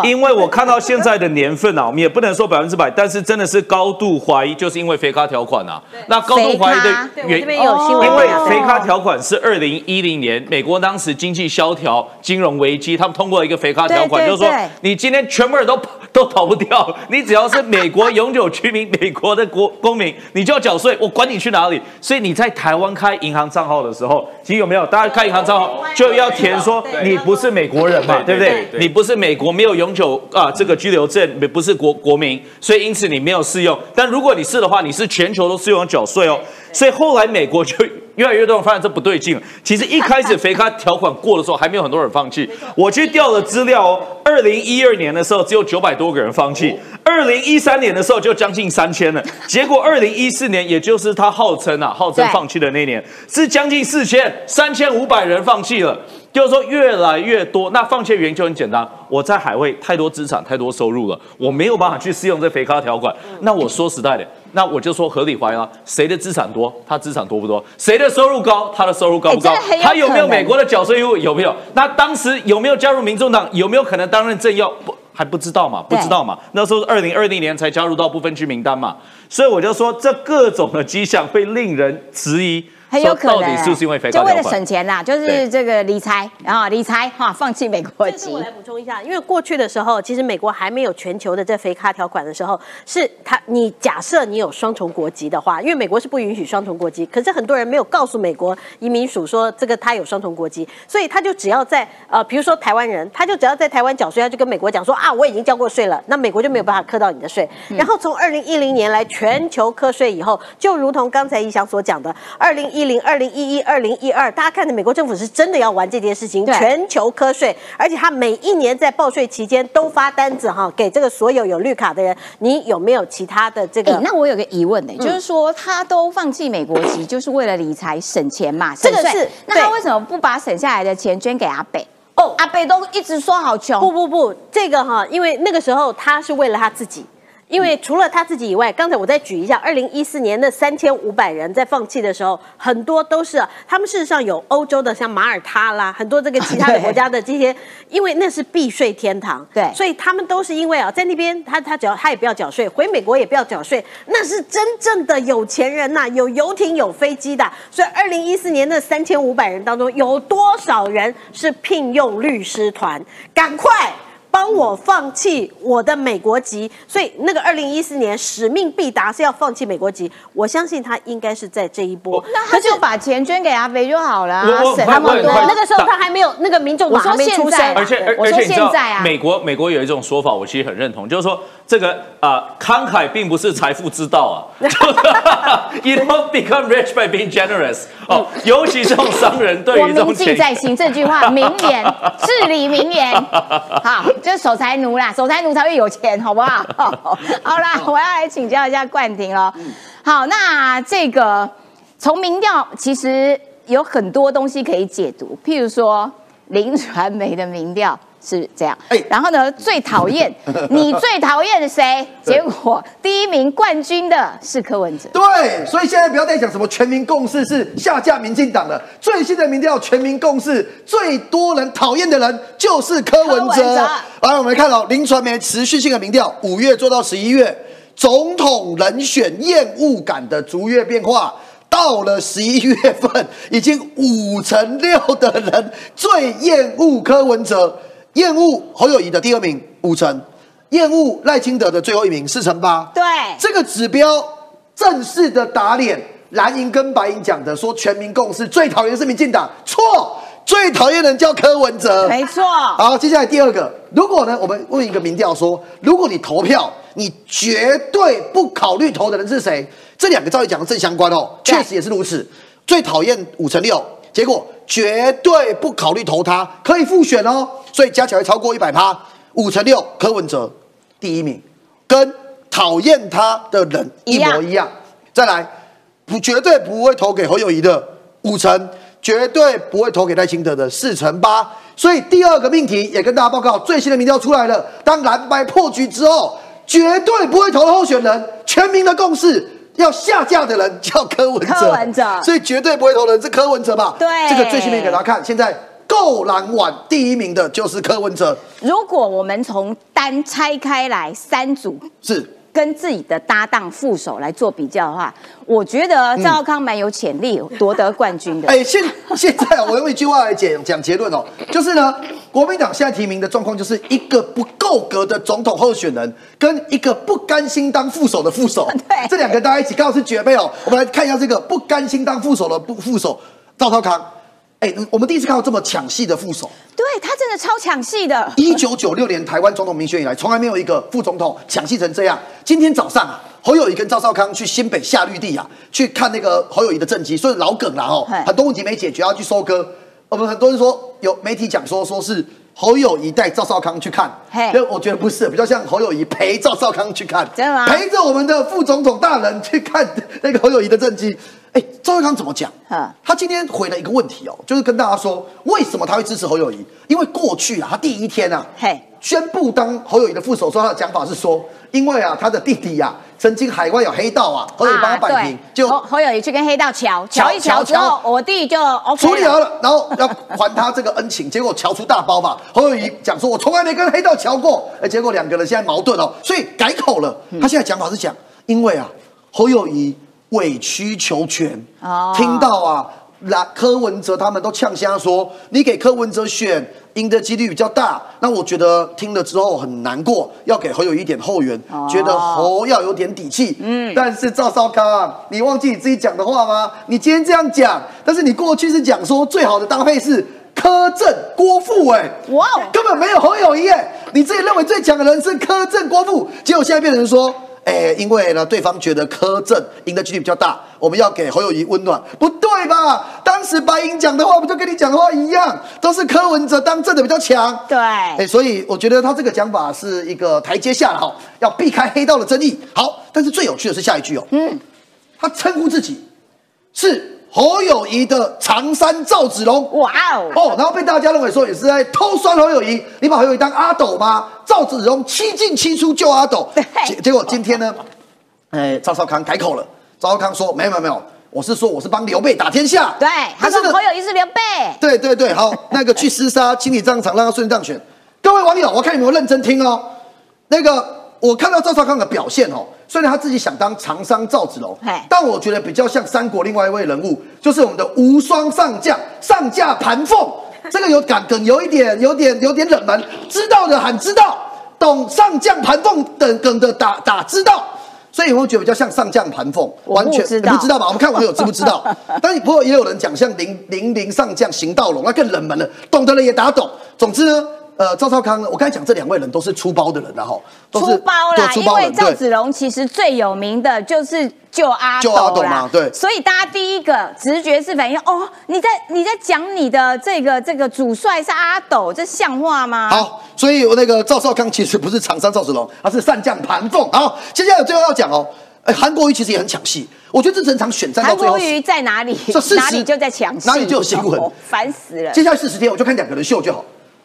因为我看到现在的年份啊，我们也不能说百分之百，但是真的是高度怀疑，就是因为肥咖条款啊。那高度怀疑的原因，因为肥咖条款是二零一零年美国当时经济萧条、金融危机，他们通过一个肥咖条款，就是说你今天全部人都都逃不掉，你只要是美国永久居民、美国的国公民，你就要缴税，我管你去哪里。所以你在台湾开银行账号的时候，其实有没有？大家开银行账号就要填说你不是美国人嘛，对不对？你不是美国没有永久啊这个居留证，不是国国民，所以因此你没有适用。但如果你是的话，你是全球都适用缴税哦。所以后来美国就越来越多人发现这不对劲。其实一开始肥咖条款过的时候，还没有很多人放弃。我去调了资料哦，二零一二年的时候只有九百多个人放弃，二零一三年的时候就将近三千了。结果二零一四年，也就是他号称啊号称放弃的那年，是将近四千，三千五百人放弃了。就是说越来越多，那放弃原因就很简单，我在海外太多资产、太多收入了，我没有办法去适用这肥咖条款。那我说实在的。那我就说合理怀疑了，谁的资产多，他资产多不多？谁的收入高，他的收入高不高？他有没有美国的缴税义务？有没有？那当时有没有加入民众党？有没有可能担任政要？不还不知道嘛？不知道嘛？那时候是二零二零年才加入到不分区名单嘛，所以我就说这各种的迹象会令人质疑。很有可能，到底是不是因为就为了省钱啦？就是这个理财啊，理财哈，放弃美国籍。我来补充一下，因为过去的时候，其实美国还没有全球的这肥咖条款的时候，是他你假设你有双重国籍的话，因为美国是不允许双重国籍，可是很多人没有告诉美国移民署说这个他有双重国籍，所以他就只要在呃，比如说台湾人，他就只要在台湾缴税，他就跟美国讲说啊，我已经交过税了，那美国就没有办法课到你的税。然后从二零一零年来全球课税以后，就如同刚才一翔所讲的，二零一零、二零一一。二零一二，大家看的美国政府是真的要玩这件事情，全球瞌税，而且他每一年在报税期间都发单子哈，给这个所有有绿卡的人，你有没有其他的这个？那我有个疑问呢，就是说他都放弃美国籍，就是为了理财省钱嘛？这个是，那他为什么不把省下来的钱捐给阿北？哦，阿北都一直说好穷。不不不，这个哈，因为那个时候他是为了他自己。因为除了他自己以外，刚才我再举一下，二零一四年那三千五百人在放弃的时候，很多都是他们事实上有欧洲的，像马耳他啦，很多这个其他的国家的这些，因为那是避税天堂，对，所以他们都是因为啊，在那边他他只要他也不要缴税，回美国也不要缴税，那是真正的有钱人呐，有游艇有飞机的。所以二零一四年那三千五百人当中，有多少人是聘用律师团？赶快！帮我放弃我的美国籍，所以那个二零一四年使命必达是要放弃美国籍。我相信他应该是在这一波，那他就把钱捐给阿飞就好了，省那么多。那个时候他还没有那个民众党还没出现，而且而且现在啊，美国美国有一种说法，我其实很认同，就是说。这个啊，慷慨并不是财富之道啊。You don't become rich by being generous。哦，尤其这种商人对于这种铭记在心这句话，名言，至理名言。好，就是守财奴啦，守财奴才会有钱，好不好？好啦，我要来请教一下冠廷了。好，那这个从民调其实有很多东西可以解读，譬如说林传媒的民调。是这样，哎，然后呢？最讨厌 你最讨厌谁？结果第一名冠军的是柯文哲。对，所以现在不要再讲什么全民共识是下架民进党了。最新的民调，全民共识最多人讨厌的人就是柯文哲。来，我们看到林传媒持续性的民调，五月做到十一月，总统人选厌恶感的逐月变化，到了十一 月份，已经五成六的人最厌恶柯文哲。厌恶侯友谊的第二名五成，厌恶赖清德的最后一名四成八。对，这个指标正式的打脸蓝营跟白营讲的，说全民共识最讨厌是民进党，错，最讨厌人叫柯文哲，没错。好，接下来第二个，如果呢，我们问一个民调说，如果你投票，你绝对不考虑投的人是谁？这两个照理讲的正相关哦，确实也是如此。最讨厌五成六，结果绝对不考虑投他，可以复选哦。所以加起来超过一百趴，五乘六，柯文哲第一名，跟讨厌他的人一模一样。再来，不绝对不会投给侯友谊的五成，绝对不会投给赖清德的四成八。所以第二个命题也跟大家报告，最新的民调出来了。当蓝白破局之后，绝对不会投的候选人，全民的共识要下架的人叫柯文哲。柯文哲，所以绝对不会投人是柯文哲吧？对，这个最新的给大家看，现在。够篮网第一名的就是柯文哲。如果我们从单拆开来三组是。跟自己的搭档副手来做比较的话，我觉得赵少康蛮有潜力夺得冠军的。哎，现现在我用一句话来讲讲结论哦，就是呢，国民党现在提名的状况就是一个不够格的总统候选人，跟一个不甘心当副手的副手，对，这两个大家一起刚好是绝配哦。我们来看一下这个不甘心当副手的副副手赵少康。哎，我们第一次看到这么抢戏的副手，对他真的超抢戏的。一九九六年台湾总统民选以来，从来没有一个副总统抢戏成这样。今天早上啊，侯友谊跟赵少康去新北下绿地啊，去看那个侯友谊的政绩，所以老梗了哦，很多问题没解决要去收割。我们很多人说有媒体讲说，说是侯友谊带赵少康去看，因我觉得不是，比较像侯友谊陪赵少康去看，真的吗？陪着我们的副总统大人去看那个侯友谊的政绩。哎，赵少康怎么讲？他今天回了一个问题哦，就是跟大家说，为什么他会支持侯友谊？因为过去啊，他第一天啊，嘿，宣布当侯友谊的副手，说他的讲法是说，因为啊，他的弟弟呀，曾经海外有黑道啊，侯友谊帮他摆平，就侯友谊去跟黑道瞧瞧一瞧之后，我弟就处理好了，然后要还他这个恩情，结果瞧出大包嘛。侯友谊讲说，我从来没跟黑道瞧过，哎，结果两个人现在矛盾哦，所以改口了。他现在讲法是讲，因为啊，侯友谊。委曲求全，听到啊，那柯文哲他们都呛声说，你给柯文哲选，赢的几率比较大。那我觉得听了之后很难过，要给侯友一点后援，觉得侯要有点底气。嗯，但是赵少康，你忘记你自己讲的话吗？你今天这样讲，但是你过去是讲说最好的搭配是柯震郭富，哎，哇，根本没有侯友谊，哎，你自己认为最强的人是柯震郭富，结果现在变成说。哎，因为呢，对方觉得柯震赢的几率比较大，我们要给侯友谊温暖，不对吧？当时白银讲的话，不就跟你讲的话一样，都是柯文哲当政的比较强。对，哎，所以我觉得他这个讲法是一个台阶下哈，要避开黑道的争议。好，但是最有趣的是下一句哦，嗯，他称呼自己是。侯友谊的长山赵子龙，哇哦。哦，然后被大家认为说也是在偷酸侯友谊，你把侯友谊当阿斗吗？赵子龙七进七出救阿斗，结结果今天呢，哎，赵少康改口了，赵少康说没有没有没有，我是说我是帮刘备打天下，对，他说侯友谊是刘备，对对对，好，那个去厮杀清理战场，让他顺利当选。各位网友，我看你们认真听哦，那个。我看到赵少康的表现哦，虽然他自己想当长商赵子龙，但我觉得比较像三国另外一位人物，就是我们的无双上将上将盘凤。这个有感梗，有一点有点有点冷门，知道的喊知道，懂上将盘凤等梗的打打知道，所以我会觉得比较像上将盘凤，完全你不知道吧？我们看网友知不知道？但不过也有人讲像零零零上将邢道龙，那更冷门了，懂的人也打懂。总之呢。呃，赵少康，我刚才讲这两位人都是出包的人，然后出包啦，因为赵子龙其实最有名的就是救阿斗啦，对，所以大家第一个直觉是反应哦，你在你在讲你的这个这个主帅是阿斗，这像话吗？好，所以我那个赵少康其实不是长山赵子龙，他是上将盘凤。好，接下来最后要讲哦，哎，韩国瑜其实也很抢戏，我觉得这整场选战到最后，韩国瑜在哪里？哪里就在抢戏，哪里就有新闻，烦死了。接下来四十天，我就看两个人秀就好。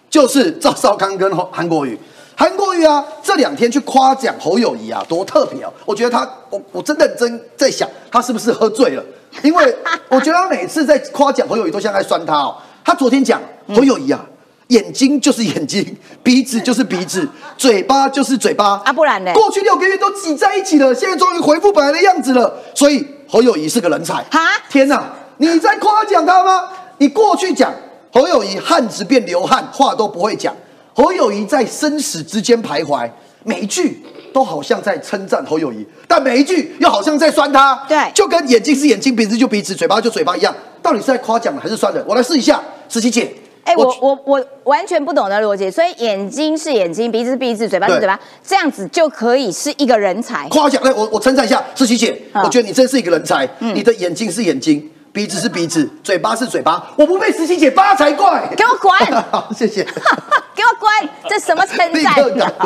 就是赵少康跟韩国瑜，韩国瑜啊，这两天去夸奖侯友谊啊，多特别哦！我觉得他，我我真的真在想，他是不是喝醉了？因为我觉得他每次在夸奖侯友谊，都像在酸他哦。他昨天讲侯友谊啊，眼睛就是眼睛，鼻子就是鼻子，嘴巴就是嘴巴啊，不然呢？过去六个月都挤在一起了，现在终于回复本来的样子了。所以侯友谊是个人才啊！天哪，你在夸奖他吗？你过去讲。侯友谊汉子变流汗，话都不会讲。侯友谊在生死之间徘徊，每一句都好像在称赞侯友谊，但每一句又好像在酸他。对，就跟眼睛是眼睛，鼻子就鼻子，嘴巴就嘴巴一样，到底是在夸奖还是酸人？我来试一下，十七姐。哎，我我我完全不懂的逻辑，所以眼睛是眼睛，鼻子是鼻子，嘴巴是嘴巴，这样子就可以是一个人才。夸奖，来我我称赞一下十七姐，我觉得你真是一个人才。你的眼睛是眼睛。鼻子是鼻子，嘴巴是嘴巴，我不被十七姐扒才怪！给我滚！好，谢谢。给我滚！这什么称赞？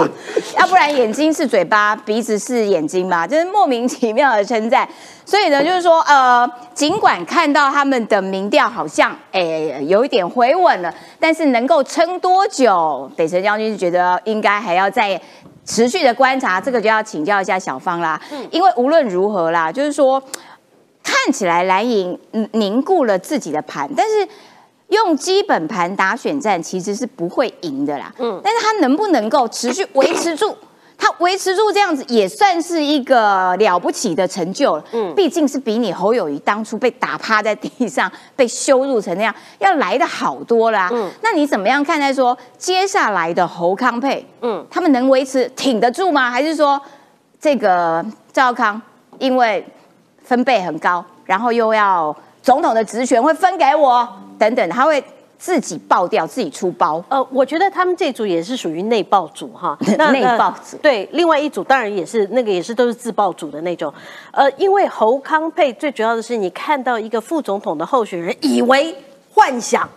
要不然眼睛是嘴巴，鼻子是眼睛嘛？就是莫名其妙的称赞。所以呢，就是说，呃，尽管看到他们的民调好像，哎，有一点回稳了，但是能够撑多久？北辰将军觉得应该还要再持续的观察，这个就要请教一下小芳啦。嗯，因为无论如何啦，就是说。看起来蓝营凝固了自己的盘，但是用基本盘打选战其实是不会赢的啦。嗯，但是他能不能够持续维持住？他维持住这样子，也算是一个了不起的成就了。嗯，毕竟是比你侯友谊当初被打趴在地上、被羞辱成那样，要来的好多啦。嗯，那你怎么样看待说接下来的侯康配？嗯，他们能维持挺得住吗？还是说这个赵康因为分贝很高，然后又要总统的职权会分给我等等，他会？自己爆掉，自己出包。呃，我觉得他们这组也是属于内爆组哈。内爆组对，另外一组当然也是那个也是都是自爆组的那种。呃，因为侯康佩最主要的是，你看到一个副总统的候选人，以为幻想。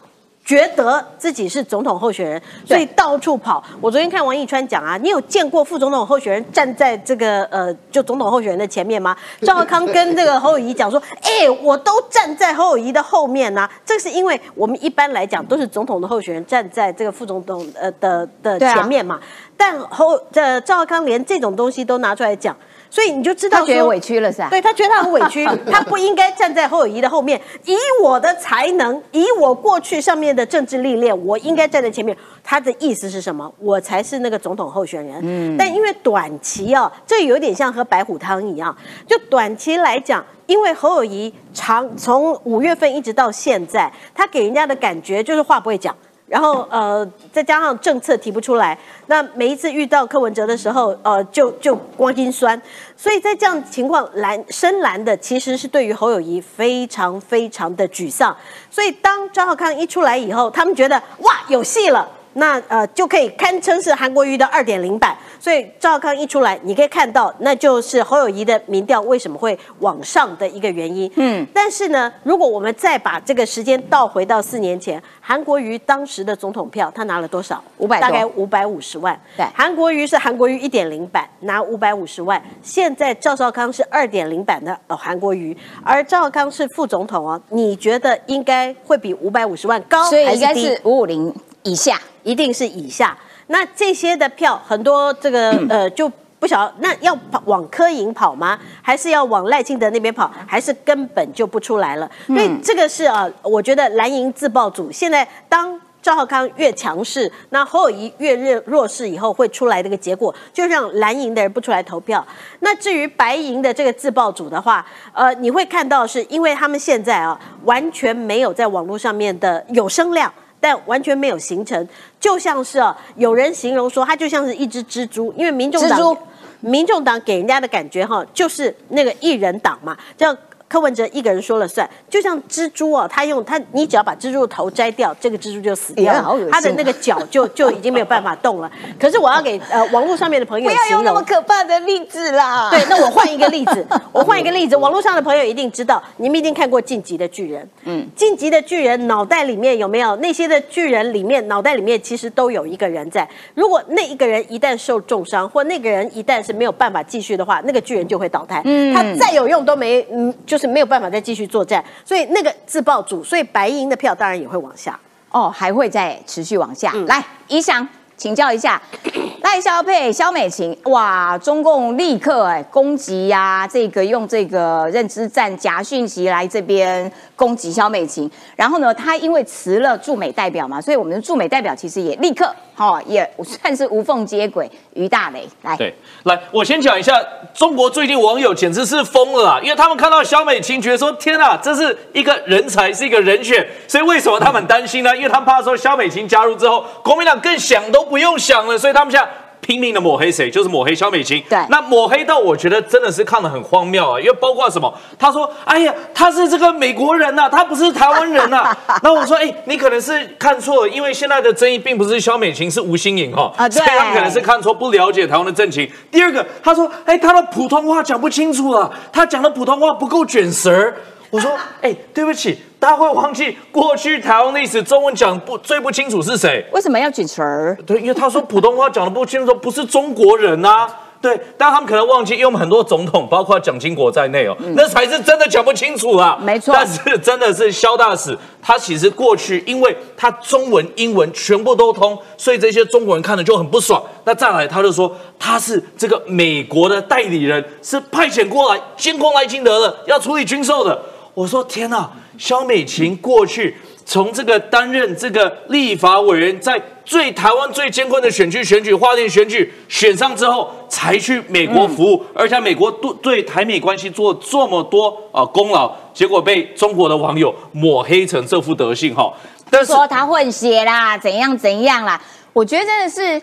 觉得自己是总统候选人，所以到处跑。我昨天看王义川讲啊，你有见过副总统候选人站在这个呃，就总统候选人的前面吗？赵少康跟这个侯友谊讲说，哎，我都站在侯友谊的后面呢。这是因为我们一般来讲都是总统的候选人站在这个副总统呃的的前面嘛。但侯这赵少康连这种东西都拿出来讲。所以你就知道他觉得委屈了是吧？对他觉得他很委屈，他不应该站在侯友谊的后面。以我的才能，以我过去上面的政治历练，我应该站在前面。他的意思是什么？我才是那个总统候选人。嗯。但因为短期啊，这有点像喝白虎汤一样。就短期来讲，因为侯友谊长从五月份一直到现在，他给人家的感觉就是话不会讲。然后呃，再加上政策提不出来，那每一次遇到柯文哲的时候，呃，就就光心酸。所以在这样情况蓝深蓝的其实是对于侯友谊非常非常的沮丧。所以当张浩康一出来以后，他们觉得哇有戏了。那呃就可以堪称是韩国瑜的二点零版，所以赵康一出来，你可以看到，那就是侯友谊的民调为什么会往上的一个原因。嗯，但是呢，如果我们再把这个时间倒回到四年前，韩国瑜当时的总统票他拿了多少？五百，大概五百五十万。对，韩国瑜是韩国瑜一点零版，拿五百五十万。现在赵少康是二点零版的呃韩国瑜，而赵少康是副总统哦，你觉得应该会比五百五十万高还是低？五五零以下。一定是以下，那这些的票很多，这个 呃就不晓得，那要跑往科营跑吗？还是要往赖清德那边跑？还是根本就不出来了？所以这个是啊，我觉得蓝营自爆组现在当赵浩康越强势，那侯友谊越弱弱势以后会出来的一个结果，就让蓝营的人不出来投票。那至于白银的这个自爆组的话，呃，你会看到是因为他们现在啊完全没有在网络上面的有声量。但完全没有形成，就像是啊，有人形容说，它就像是一只蜘蛛，因为民众党，民众党给人家的感觉哈，就是那个一人党嘛，叫。柯文哲一个人说了算，就像蜘蛛哦，他用他，你只要把蜘蛛的头摘掉，这个蜘蛛就死掉了，他的那个脚就就已经没有办法动了。可是我要给呃网络上面的朋友不要用那么可怕的例子啦。对，那我换一个例子，我换一个例子，网络上的朋友一定知道，你们一定看过《晋级的巨人》。嗯，《晋级的巨人》脑袋里面有没有那些的巨人里面脑袋里面其实都有一个人在。如果那一个人一旦受重伤，或那个人一旦是没有办法继续的话，那个巨人就会倒台。嗯，他再有用都没，嗯，就是。是没有办法再继续作战，所以那个自爆组，所以白银的票当然也会往下。哦，还会再持续往下。来，一翔请教一下，赖萧佩、萧美琴，哇，中共立刻哎攻击呀，这个用这个认知战假讯息来这边。攻击萧美琴，然后呢，他因为辞了驻美代表嘛，所以我们的驻美代表其实也立刻哈也算是无缝接轨。于大雷来，对，来，我先讲一下，中国最近网友简直是疯了啊，因为他们看到萧美琴，觉得说天啊，这是一个人才，是一个人选，所以为什么他们担心呢？因为他们怕说萧美琴加入之后，国民党更想都不用想了，所以他们现在。拼命的抹黑谁，就是抹黑肖美琴。对，那抹黑到我觉得真的是看得很荒谬啊，因为包括什么？他说：“哎呀，他是这个美国人呐，他不是台湾人呐。”那我说：“哎，你可能是看错了，因为现在的争议并不是肖美琴，是吴新颖哈。啊，对，他可能是看错，不了解台湾的政情。第二个，他说：“哎，他的普通话讲不清楚了，他讲的普通话不够卷舌。”我说：“哎，对不起。”大家会忘记过去台湾历史中文讲不最不清楚是谁？为什么要举词儿？对，因为他说普通话讲的不清楚，不是中国人呐。对，但他们可能忘记，因为我们很多总统，包括蒋经国在内哦，那才是真的讲不清楚啊。没错。但是真的是萧大使，他其实过去，因为他中文、英文全部都通，所以这些中国人看了就很不爽。那再来，他就说他是这个美国的代理人，是派遣过来监控赖清德的，要处理军售的。我说天哪！肖美琴过去从这个担任这个立法委员，在最台湾最艰困的选区选举花莲选举选上之后，才去美国服务，而且美国对对台美关系做这么多啊功劳，结果被中国的网友抹黑成这副德性哈。但是说他混血啦，怎样怎样啦？我觉得真的是，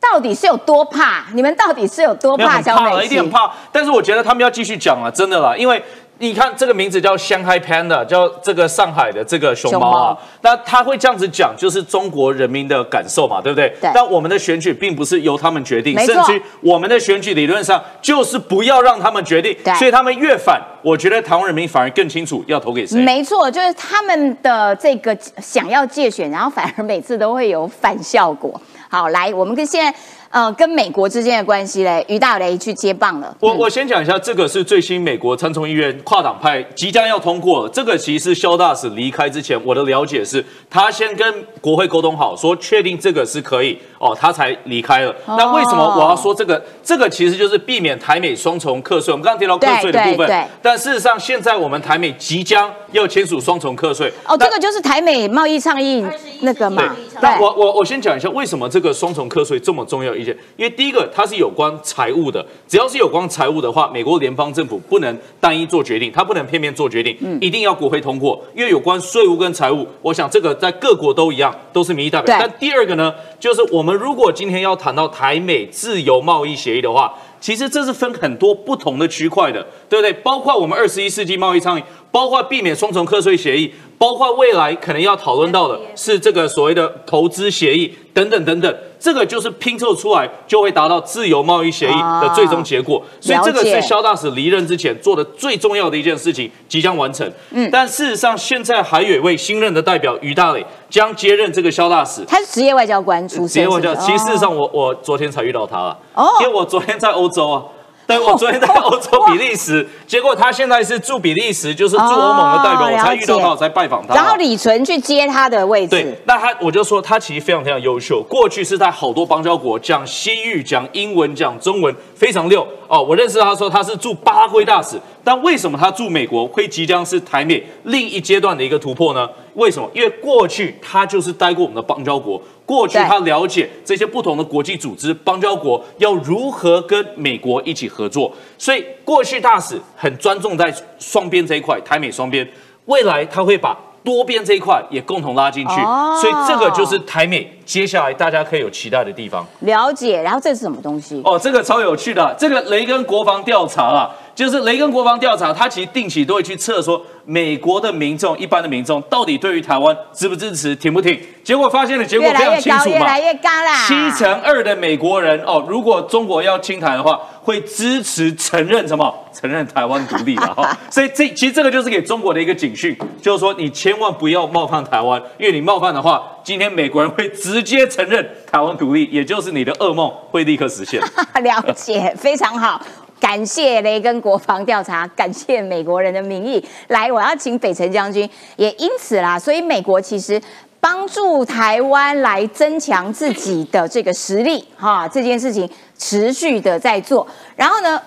到底是有多怕？你们到底是有多怕？小美，一定怕。但是我觉得他们要继续讲啊，真的啦，因为。你看这个名字叫香海 Panda，叫这个上海的这个熊猫啊，那他会这样子讲，就是中国人民的感受嘛，对不对？对。但我们的选举并不是由他们决定，甚至我们的选举理论上就是不要让他们决定。所以他们越反，我觉得台湾人民反而更清楚要投给谁。没错，就是他们的这个想要借选，然后反而每次都会有反效果。好，来，我们跟现在。呃，跟美国之间的关系嘞，于大雷去接棒了。我我先讲一下，这个是最新美国参众议院跨党派即将要通过。这个其实肖大使离开之前，我的了解是，他先跟国会沟通好，说确定这个是可以哦，他才离开了。那为什么我要说这个？这个其实就是避免台美双重课税。我们刚刚提到课税的部分，但事实上现在我们台美即将要签署双重课税。哦，这个就是台美贸易倡议那个嘛。那我我我先讲一下为什么这个双重课税这么重要。意见，因为第一个它是有关财务的，只要是有关财务的话，美国联邦政府不能单一做决定，它不能片面做决定，一定要国会通过。因为有关税务跟财务，我想这个在各国都一样，都是民意代表。但第二个呢，就是我们我们如果今天要谈到台美自由贸易协议的话，其实这是分很多不同的区块的，对不对？包括我们二十一世纪贸易倡议，包括避免双重课税协议。包括未来可能要讨论到的是这个所谓的投资协议等等等等，这个就是拼凑出来就会达到自由贸易协议的最终结果。所以这个是肖大使离任之前做的最重要的一件事情，即将完成。嗯，但事实上现在还有一位新任的代表于大磊将接任这个肖大使，他是职业外交官出身。职业外交，其实事实上我我昨天才遇到他了，因为我昨天在欧洲啊。对，我昨天在欧洲比利时，结果他现在是驻比利时，就是驻欧盟的代表，我才遇到他，我才拜访他。然后李纯去接他的位置。对，那他我就说他其实非常非常优秀，过去是在好多邦交国讲西域、讲英文、讲中文非常溜哦。我认识他说他是驻巴拉圭大使，但为什么他驻美国会即将是台美另一阶段的一个突破呢？为什么？因为过去他就是待过我们的邦交国。过去他了解这些不同的国际组织、邦交国要如何跟美国一起合作，所以过去大使很专重在双边这一块，台美双边。未来他会把多边这一块也共同拉进去，所以这个就是台美接下来大家可以有期待的地方。了解，然后这是什么东西？哦，这个超有趣的，这个雷根国防调查啊。就是雷根国防调查，他其实定期都会去测说美国的民众、一般的民众到底对于台湾支不支持、挺不挺。结果发现的结果非常清楚嘛，越来越高啦。七成二的美国人哦，如果中国要清台的话，会支持承认什么？承认台湾独立的哈。所以这其实这个就是给中国的一个警讯，就是说你千万不要冒犯台湾，因为你冒犯的话，今天美国人会直接承认台湾独立，也就是你的噩梦会立刻实现。了解，非常好。感谢雷根国防调查，感谢美国人的民意。来，我要请北辰将军。也因此啦，所以美国其实帮助台湾来增强自己的这个实力，哈，这件事情持续的在做。然后呢，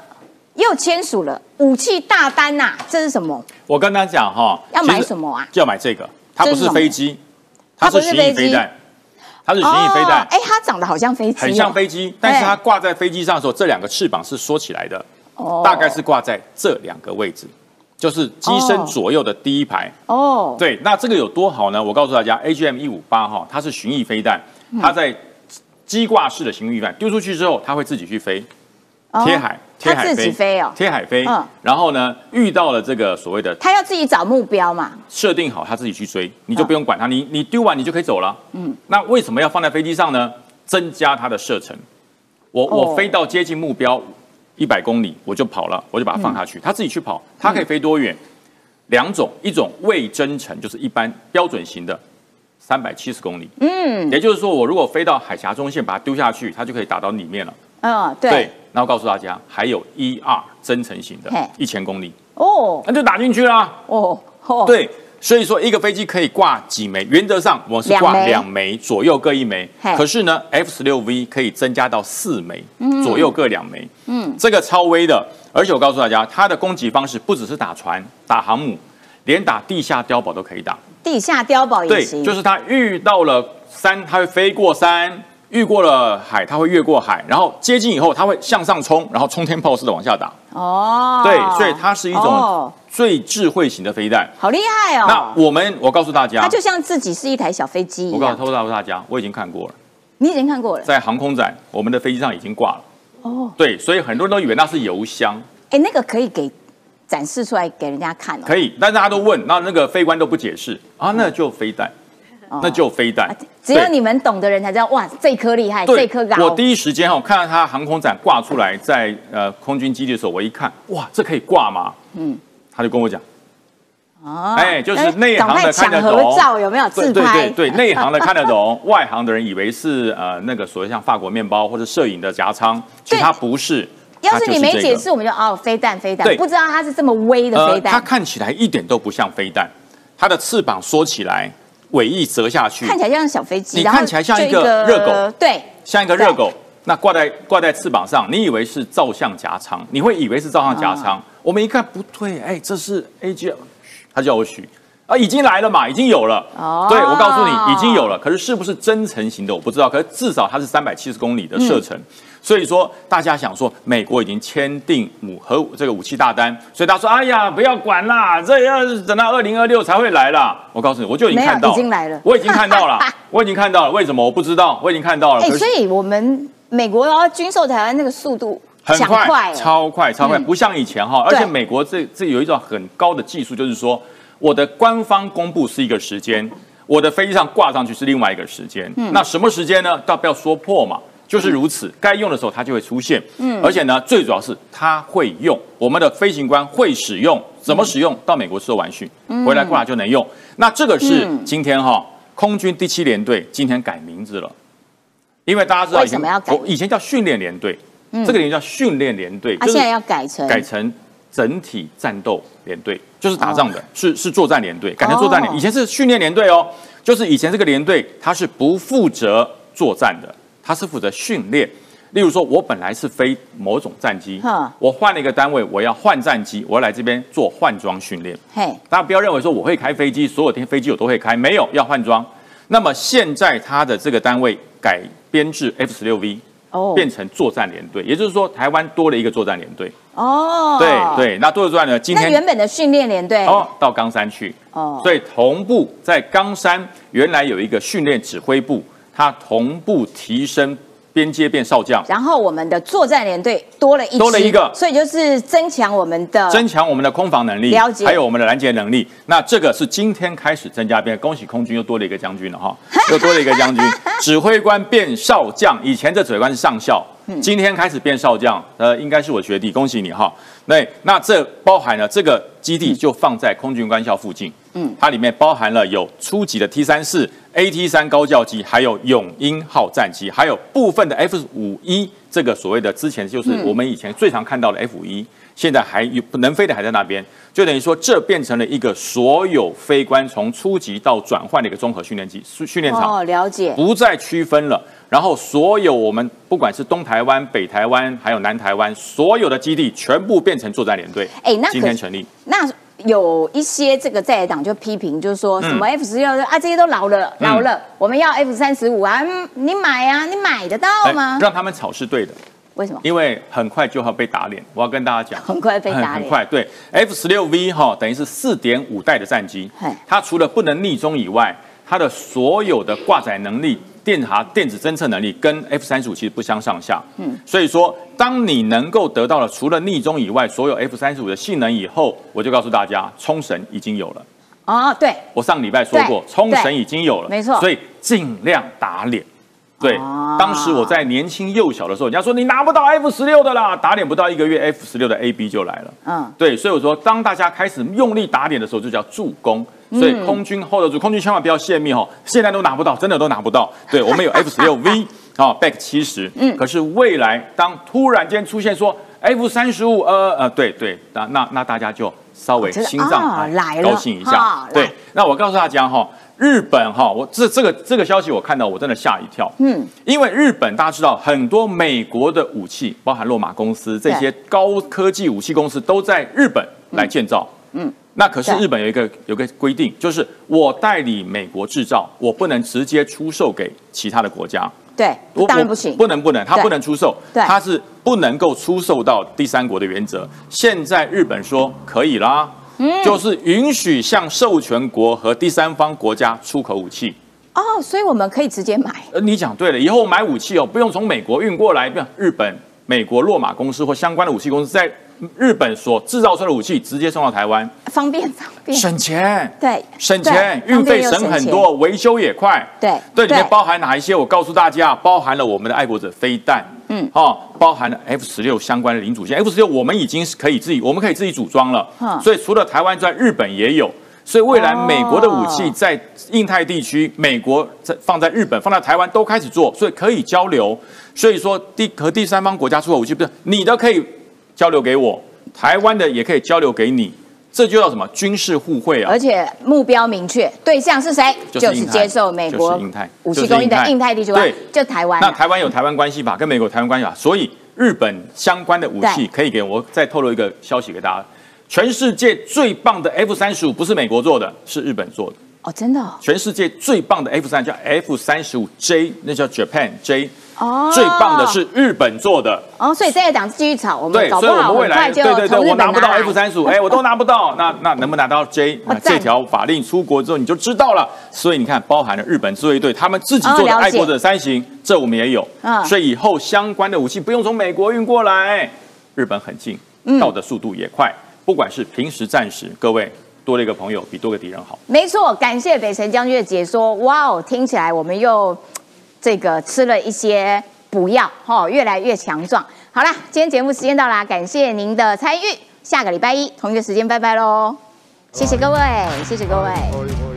又签署了武器大单呐，这是什么？我跟他讲哈，要买什么啊？就要买这个，它不是飞机，它是巡弋飞弹。它是巡弋飞弹，哎，它长得好像飞机，很像飞机，但是它挂在飞机上的时候，这两个翅膀是缩起来的，哦，大概是挂在这两个位置，就是机身左右的第一排，哦，对，那这个有多好呢？我告诉大家，AGM 一五八哈，它是巡弋飞弹，它在机挂式的巡弋飞弹丢出去之后，它会自己去飞，贴海。贴海飞哦，贴海飞，嗯，然后呢，遇到了这个所谓的，他要自己找目标嘛，设定好他自己去追，你就不用管他，你你丢完你就可以走了，嗯，那为什么要放在飞机上呢？增加它的射程，我我飞到接近目标一百公里我就跑了，我就把它放下去，他自己去跑，它可以飞多远？两种，一种未征程就是一般标准型的三百七十公里，嗯，也就是说我如果飞到海峡中线把它丢下去，它就可以打到里面了，嗯，对。然后告诉大家，还有一二增程型的，一千公里哦，那就打进去啦。哦，对，所以说一个飞机可以挂几枚？原则上我是挂两枚左右各一枚。可是呢，F 十六 V 可以增加到四枚，左右各两枚。嗯，这个超威的，而且我告诉大家，它的攻击方式不只是打船、打航母，连打地下碉堡都可以打。地下碉堡也行，对，就是它遇到了山，它会飞过山；遇过了海，它会越过海。然后接近以后，它会向上冲，然后冲天炮似的往下打。哦，对，所以它是一种最智慧型的飞弹，好厉害哦。那我们，我告诉大家，它就像自己是一台小飞机一样。我告诉大家，我已经看过了。你已经看过了，在航空展，我们的飞机上已经挂了。哦，对，所以很多人都以为那是油箱。哎，那个可以给展示出来给人家看哦。可以，但大家都问，那那个飞官都不解释啊，那就飞弹，那就飞弹。只有你们懂的人才知道，哇，这颗厉害，这颗高。我第一时间哈看到它航空展挂出来在呃空军基地的时候，我一看，哇，这可以挂吗？嗯，他就跟我讲。哦，哎，就是内行的看得懂，照有没有自拍？对对对，内行的看得懂，外行的人以为是呃那个所谓像法国面包或者摄影的夹舱，其实它不是。要是你没解释，我们就哦飞弹飞弹，不知道它是这么微的飞弹。它看起来一点都不像飞弹，它的翅膀缩起来，尾翼折下去，看起来像小飞机。你看起来像一个热狗，对，像一个热狗，那挂在挂在翅膀上，你以为是照相夹舱，你会以为是照相夹舱。我们一看不对，哎，这是 A G，他叫我许。啊，已经来了嘛，已经有了。哦，对我告诉你，已经有了。可是是不是真程型的，我不知道。可是至少它是三百七十公里的射程，所以说大家想说，美国已经签订武核这个武器大单，所以他说，哎呀，不要管啦，这要等到二零二六才会来啦。我告诉你，我就已经看到，已经来了，我已经看到了，我已经看到了。为什么我不知道？我已经看到了。哎，所以我们美国要军售台湾那个速度很快，超快，超快，不像以前哈。而且美国这这有一种很高的技术，就是说。我的官方公布是一个时间，我的飞机上挂上去是另外一个时间。嗯，那什么时间呢？倒不要说破嘛，就是如此。该用的时候它就会出现。嗯，而且呢，最主要是它会用，我们的飞行官会使用，怎么使用？到美国受完训，回来过来就能用。那这个是今天哈，空军第七联队今天改名字了，因为大家知道以前以前叫训练联队，这个连叫训练连队，它现在要改成改成。整体战斗连队就是打仗的，是是作战连队，改成作战连。以前是训练连队哦，就是以前这个连队它是不负责作战的，它是负责训练。例如说，我本来是飞某种战机，我换了一个单位，我要换战机，我要来这边做换装训练。嘿，大家不要认为说我会开飞机，所有天飞机我都会开，没有要换装。那么现在它的这个单位改编制 F 十六 V。哦，变成作战连队，也就是说台湾多了一个作战连队。哦，对对，那多了作战呢？今天原本的训练连队哦，到冈山去。哦，所以同步在冈山原来有一个训练指挥部，它同步提升。边接变少将，然后我们的作战连队多了一多了一个，所以就是增强我们的增强我们的空防能力，了解，还有我们的拦截能力。那这个是今天开始增加变，恭喜空军又多了一个将军了哈，又多了一个将军，指挥官变少将，以前这指挥官是上校，今天开始变少将，呃，应该是我学弟，恭喜你哈。那，那这包含了这个基地就放在空军官校附近，嗯，它里面包含了有初级的 T 三四。AT 三高教机，还有永鹰号战机，还有部分的 F 五一，这个所谓的之前就是我们以前最常看到的 F 五一，现在还有不能飞的还在那边，就等于说这变成了一个所有飞官从初级到转换的一个综合训练机训练场。哦，了解。不再区分了，然后所有我们不管是东台湾、北台湾，还有南台湾，所有的基地全部变成作战连队。哎，那今天成立。那。有一些这个在野党就批评，就是说什么 F 十六啊，这些都老了，老了，我们要 F 三十五啊，你买啊，你买得到吗？让他们炒是对的，为什么？因为很快就要被打脸。我要跟大家讲，很快被打脸，很快。对，F 十六 V 哈，等于是四点五代的战机，它除了不能逆中以外，它的所有的挂载能力。电查电子侦测能力跟 F 三十五其实不相上下，嗯，所以说当你能够得到了除了逆中以外所有 F 三十五的性能以后，我就告诉大家，冲绳已经有了。哦，对，我上礼拜说过，冲绳已经有了，没错，所以尽量打脸。对，当时我在年轻幼小的时候，人家说你拿不到 F 十六的啦，打脸不到一个月，F 十六的 A B 就来了。嗯，对，所以我说，当大家开始用力打脸的时候，就叫助攻。所以空军 hold 得住，空军千万不要泄密哈，现在都拿不到，真的都拿不到。对我们有 F 十六 V 啊，Back 七十，嗯，可是未来当突然间出现说 F 三十五，呃呃，对对，那那那大家就稍微心脏来高兴一下。对，那我告诉大家哈。日本哈，我这这个这个消息我看到，我真的吓一跳。嗯，因为日本大家知道，很多美国的武器，包含洛马公司这些高科技武器公司，都在日本来建造。嗯，那可是日本有一个有个规定，就是我代理美国制造，我不能直接出售给其他的国家。对，当然不行，不能不能，他不能出售，对，它是不能够出售到第三国的原则。现在日本说可以啦，嗯，就是允许向授权国和第三方国家出口武器。哦，所以我们可以直接买。呃，你讲对了，以后买武器哦，不用从美国运过来，不日本、美国洛马公司或相关的武器公司在。日本所制造出的武器直接送到台湾，方便方便，省钱，对，省钱，运费省很多，维修也快，对，对，里面包含哪一些？我告诉大家，包含了我们的爱国者飞弹，嗯，哦，包含了 F 十六相关的零组件，F 十六我们已经是可以自己，我们可以自己组装了，所以除了台湾之外，日本也有，所以未来美国的武器在印太地区，美国在放在日本、放在台湾都开始做，所以可以交流。所以说，第和第三方国家出口武器，不是你的可以。交流给我，台湾的也可以交流给你，这就叫什么军事互惠啊！而且目标明确，对象是谁？就是接受美国武器供应的印太地区，对，就台湾。那台湾有台湾关系法，跟美国台湾关系法，所以日本相关的武器可以给我。再透露一个消息给大家：全世界最棒的 F 三十五不是美国做的，是日本做的。哦，真的？全世界最棒的 F 三叫 F 三十五 J，那叫 Japan J。哦，最棒的是日本做的哦，所以这个讲继续炒，我们对，所以我们未来对对对，我拿不到 F 三十五，哎，我都拿不到，那那能不能拿到 J？那这条法令出国之后你就知道了。所以你看，包含了日本自卫队他们自己做的爱国者三型，这我们也有。嗯，所以以后相关的武器不用从美国运过来，日本很近，到的速度也快。不管是平时战时，各位多了一个朋友比多个敌人好。没错，感谢北辰将军的解说。哇哦，听起来我们又。这个吃了一些补药，哦，越来越强壮。好啦，今天节目时间到啦，感谢您的参与。下个礼拜一同一个时间，拜拜喽！谢谢各位，谢谢各位。